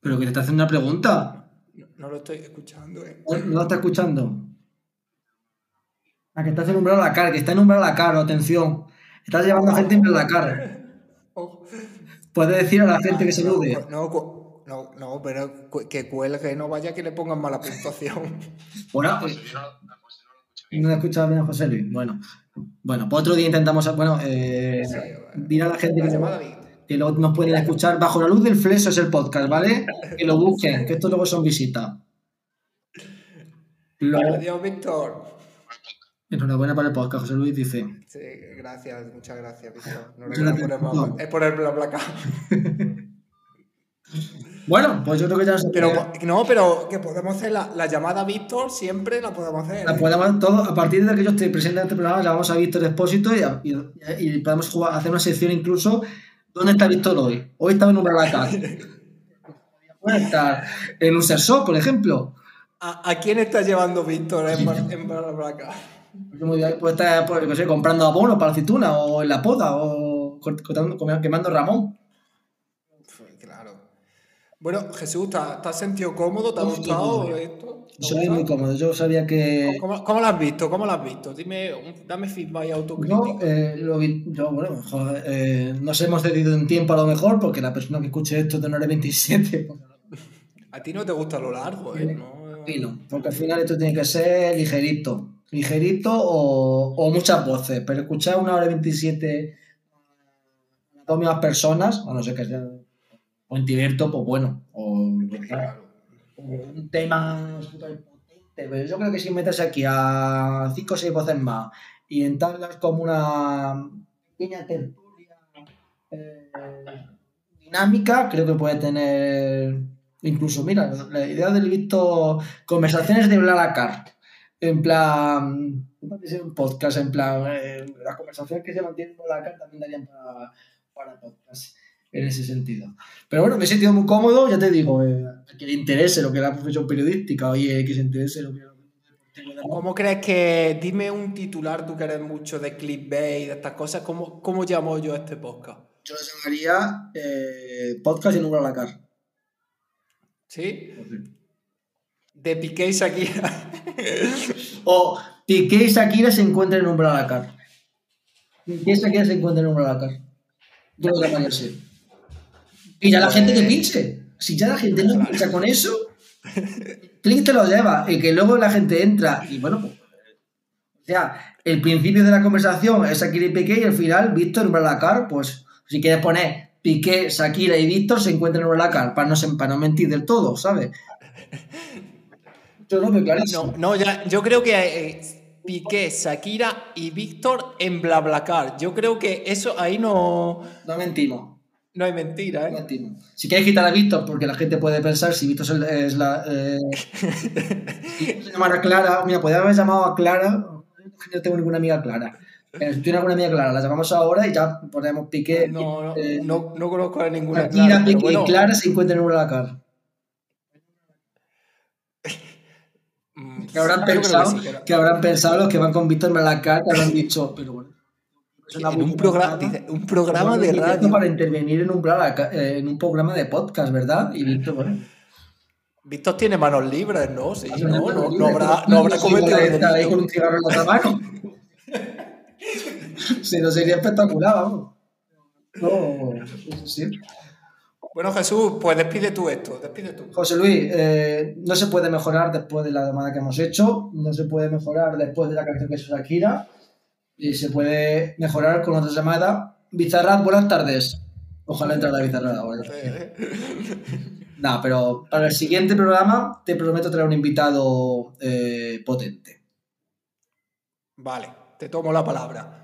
Pero que te está haciendo una pregunta. No, no lo estoy escuchando, eh. ¿No no la está escuchando? Ah, que estás en umbral a la cara, que está en umbral a la cara, atención. Estás llevando a gente en la cara. Oh. Puedes decir a la gente que salude. No, no, pero que cuelgue, no vaya que le pongan mala puntuación. Bueno, pues, no he escuchado bien a José Luis. Bueno, bueno, pues otro día intentamos. Bueno, eh, dirá a la gente que, llamada que luego nos pueden escuchar. Bajo la luz del fleso es el podcast, ¿vale? Que lo busquen, que esto luego son visitas. Luego- Adiós, Víctor. enhorabuena para el podcast, José Luis dice. Sí, gracias, muchas gracias, Víctor. No, no, gracias, por el- Víctor. es por el BlaBlaCar. Bueno, pues yo creo que ya nos Pero no, pero que podemos hacer la, la llamada a Víctor, siempre la podemos hacer. La ¿eh? podemos todo, a partir de que yo esté presente en este programa, llamamos a Víctor Expósito y, y, y podemos jugar, hacer una sección incluso ¿Dónde está Víctor hoy? Hoy estaba en un puede estar en un Sersó, por ejemplo. ¿A, quién está llevando Víctor en, en Barraca? Puede estar pues, comprando abono para la aceituna o en la poda o quemando Ramón. Bueno, Jesús, ¿te has sentido cómodo? ¿Te ha gustado esto? Soy muy cómodo. Yo sabía que. ¿Cómo, cómo, lo has visto? ¿Cómo lo has visto? Dime, dame feedback y autocrítica. Eh, yo, bueno, eh, nos hemos cedido en tiempo a lo mejor porque la persona que escuche esto de una hora 27. a ti no te gusta lo largo, ¿eh? No, porque al final esto tiene que ser ligerito. Ligerito o, o muchas voces. Pero escuchar una hora y 27 a dos mismas personas, o no sé qué sea. O en directo, pues bueno. O, un tema potente. Pero yo creo que si metes aquí a cinco o seis voces más y entablas como una pequeña tertulia eh, dinámica, creo que puede tener Incluso, mira, la idea del visto conversaciones de Blalacar. En plan, un podcast, en plan, eh, las conversaciones que se mantienen en Blalacar también darían para, para podcast en ese sentido. Pero bueno, me he sentido muy cómodo, ya te digo, eh, que le interese lo que es la profesión periodística, oye, que se interese lo que ¿Cómo crees que, dime un titular, tú que eres mucho de clickbait y de estas cosas, ¿cómo, cómo llamo yo a este podcast? Yo lo llamaría eh, podcast y número a la cara. ¿Sí? De Piqué y Shakira. o Piqué y Shakira se encuentran en un Blalacar. Piqué y Shakira se encuentran en un Blalacar. Yo lo llamaría así. Y ya la gente que pinche. Si ya la gente no pincha con eso, Click te lo lleva. Y que luego la gente entra y bueno, pues, o sea, el principio de la conversación es Shakira y Piqué y el final Víctor en Blalacar, pues si quieres poner Piqué, Shakira y Víctor se encuentran en Blalacar, para no, para no mentir del todo, ¿sabes? Yo no me clarísimo. No, no yo creo que eh, Piqué, Shakira y Víctor en BlaBlaCar. Yo creo que eso ahí no. No mentimos. No hay mentira, ¿eh? Si quieres quitar a Víctor, porque la gente puede pensar si Víctor es la. Eh, se llamara Clara. Mira, podría haber llamado a Clara. No tengo ninguna amiga Clara. Pero si tiene alguna amiga Clara, la llamamos ahora y ya ponemos Piqué. No, no, eh, no, no, conozco a ninguna Clara. Piqué y Clara se encuentran en una cara. Mm, que habrán, pensado, que, habrán pensado los que van con Víctor Malacar, que habrán dicho, pero bueno. En un, programa, un programa de radio. Para intervenir en un, eh, en un programa de podcast, ¿verdad? Y Víctor, bueno. Víctor tiene manos libres, ¿no? Sí, no, no, no, habrá, no habrá cometido. ahí con un cigarro en la otra mano. si no sería espectacular, vamos. No, sí. Bueno, Jesús, pues despide tú esto, despide tú. José Luis, eh, no se puede mejorar después de la llamada que hemos hecho, no se puede mejorar después de la canción que es Shakira, y se puede mejorar con otra llamada. Bizarrat, buenas tardes. Ojalá entre la Bizarrat ahora. no, pero para el siguiente programa te prometo traer un invitado eh, potente. Vale, te tomo la palabra.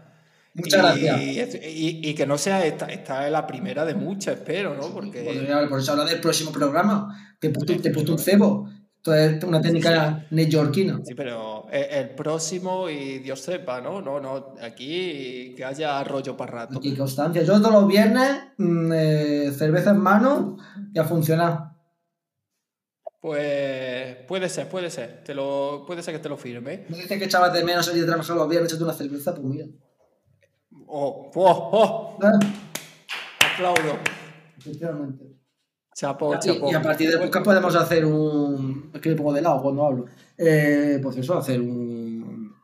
Muchas gracias. Y, que no sea esta, esta es la primera de muchas, espero, ¿no? Porque... por eso habla del próximo programa. Te he puesto un cebo. Esto es una técnica neoyorquina. Sí, pero el próximo y Dios sepa, ¿no? No, no, aquí que haya rollo para rato. Y constancia. Yo todos los viernes, mm, eh, cerveza en mano y a funcionar. Pues puede ser, puede ser. Te lo, puede ser que te lo firme. Me dice que echabas de menos salir de trabajar los viernes echando una cerveza, pues mira. Oh, oh, oh. Aplaudo. Efectivamente. Chapo, chapo. Y, a partir de podcast podemos hacer un. Es que me pongo de lado cuando hablo. Eh, pues eso, hacer un.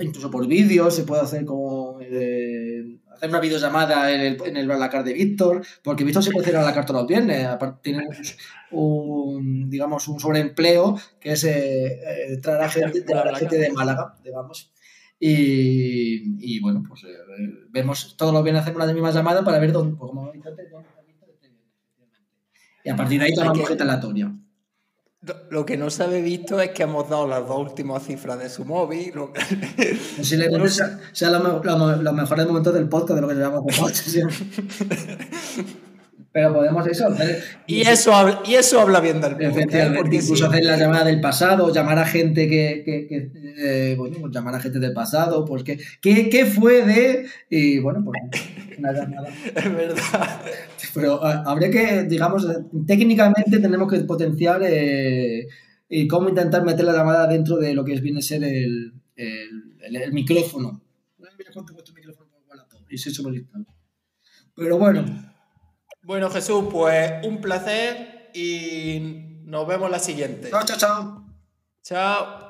incluso por vídeo, se puede hacer como. Eh, hacer una videollamada en el, en el Blacar de Víctor, porque Víctor se puede hacer a la carta los viernes. Tiene un, digamos, un sobreempleo que es eh, eh traer a gente, de, la gente de Málaga, digamos. Y, y bueno, pues eh, vemos, todos los viernes hacemos la misma llamada para ver dónde, pues, como Y a partir de ahí tomamos gente aleatoria. Lo que no se había visto es que hemos dado las dos últimas cifras de su móvil. Lo que... sea, los, mejores momentos del podcast de lo que llamamos podcast. Pero podemos eso. y, eso habla, y eso habla bien del ¿eh? Porque incluso hacer la llamada del pasado, llamar a gente que. que, eh, bueno, pues llamar a gente del pasado, pues que. ¿Qué, fue de.? Y bueno, pues nada, nada. Es verdad. Pero habría que, digamos, técnicamente tenemos que potenciar eh, y cómo intentar meter la llamada dentro de lo que viene a ser el, el, el, micrófono. Mira cuánto cuesta micrófono y se Pero bueno. Bueno, Jesús, pues un placer y nos vemos la siguiente. Chao, chao, chao. Chao.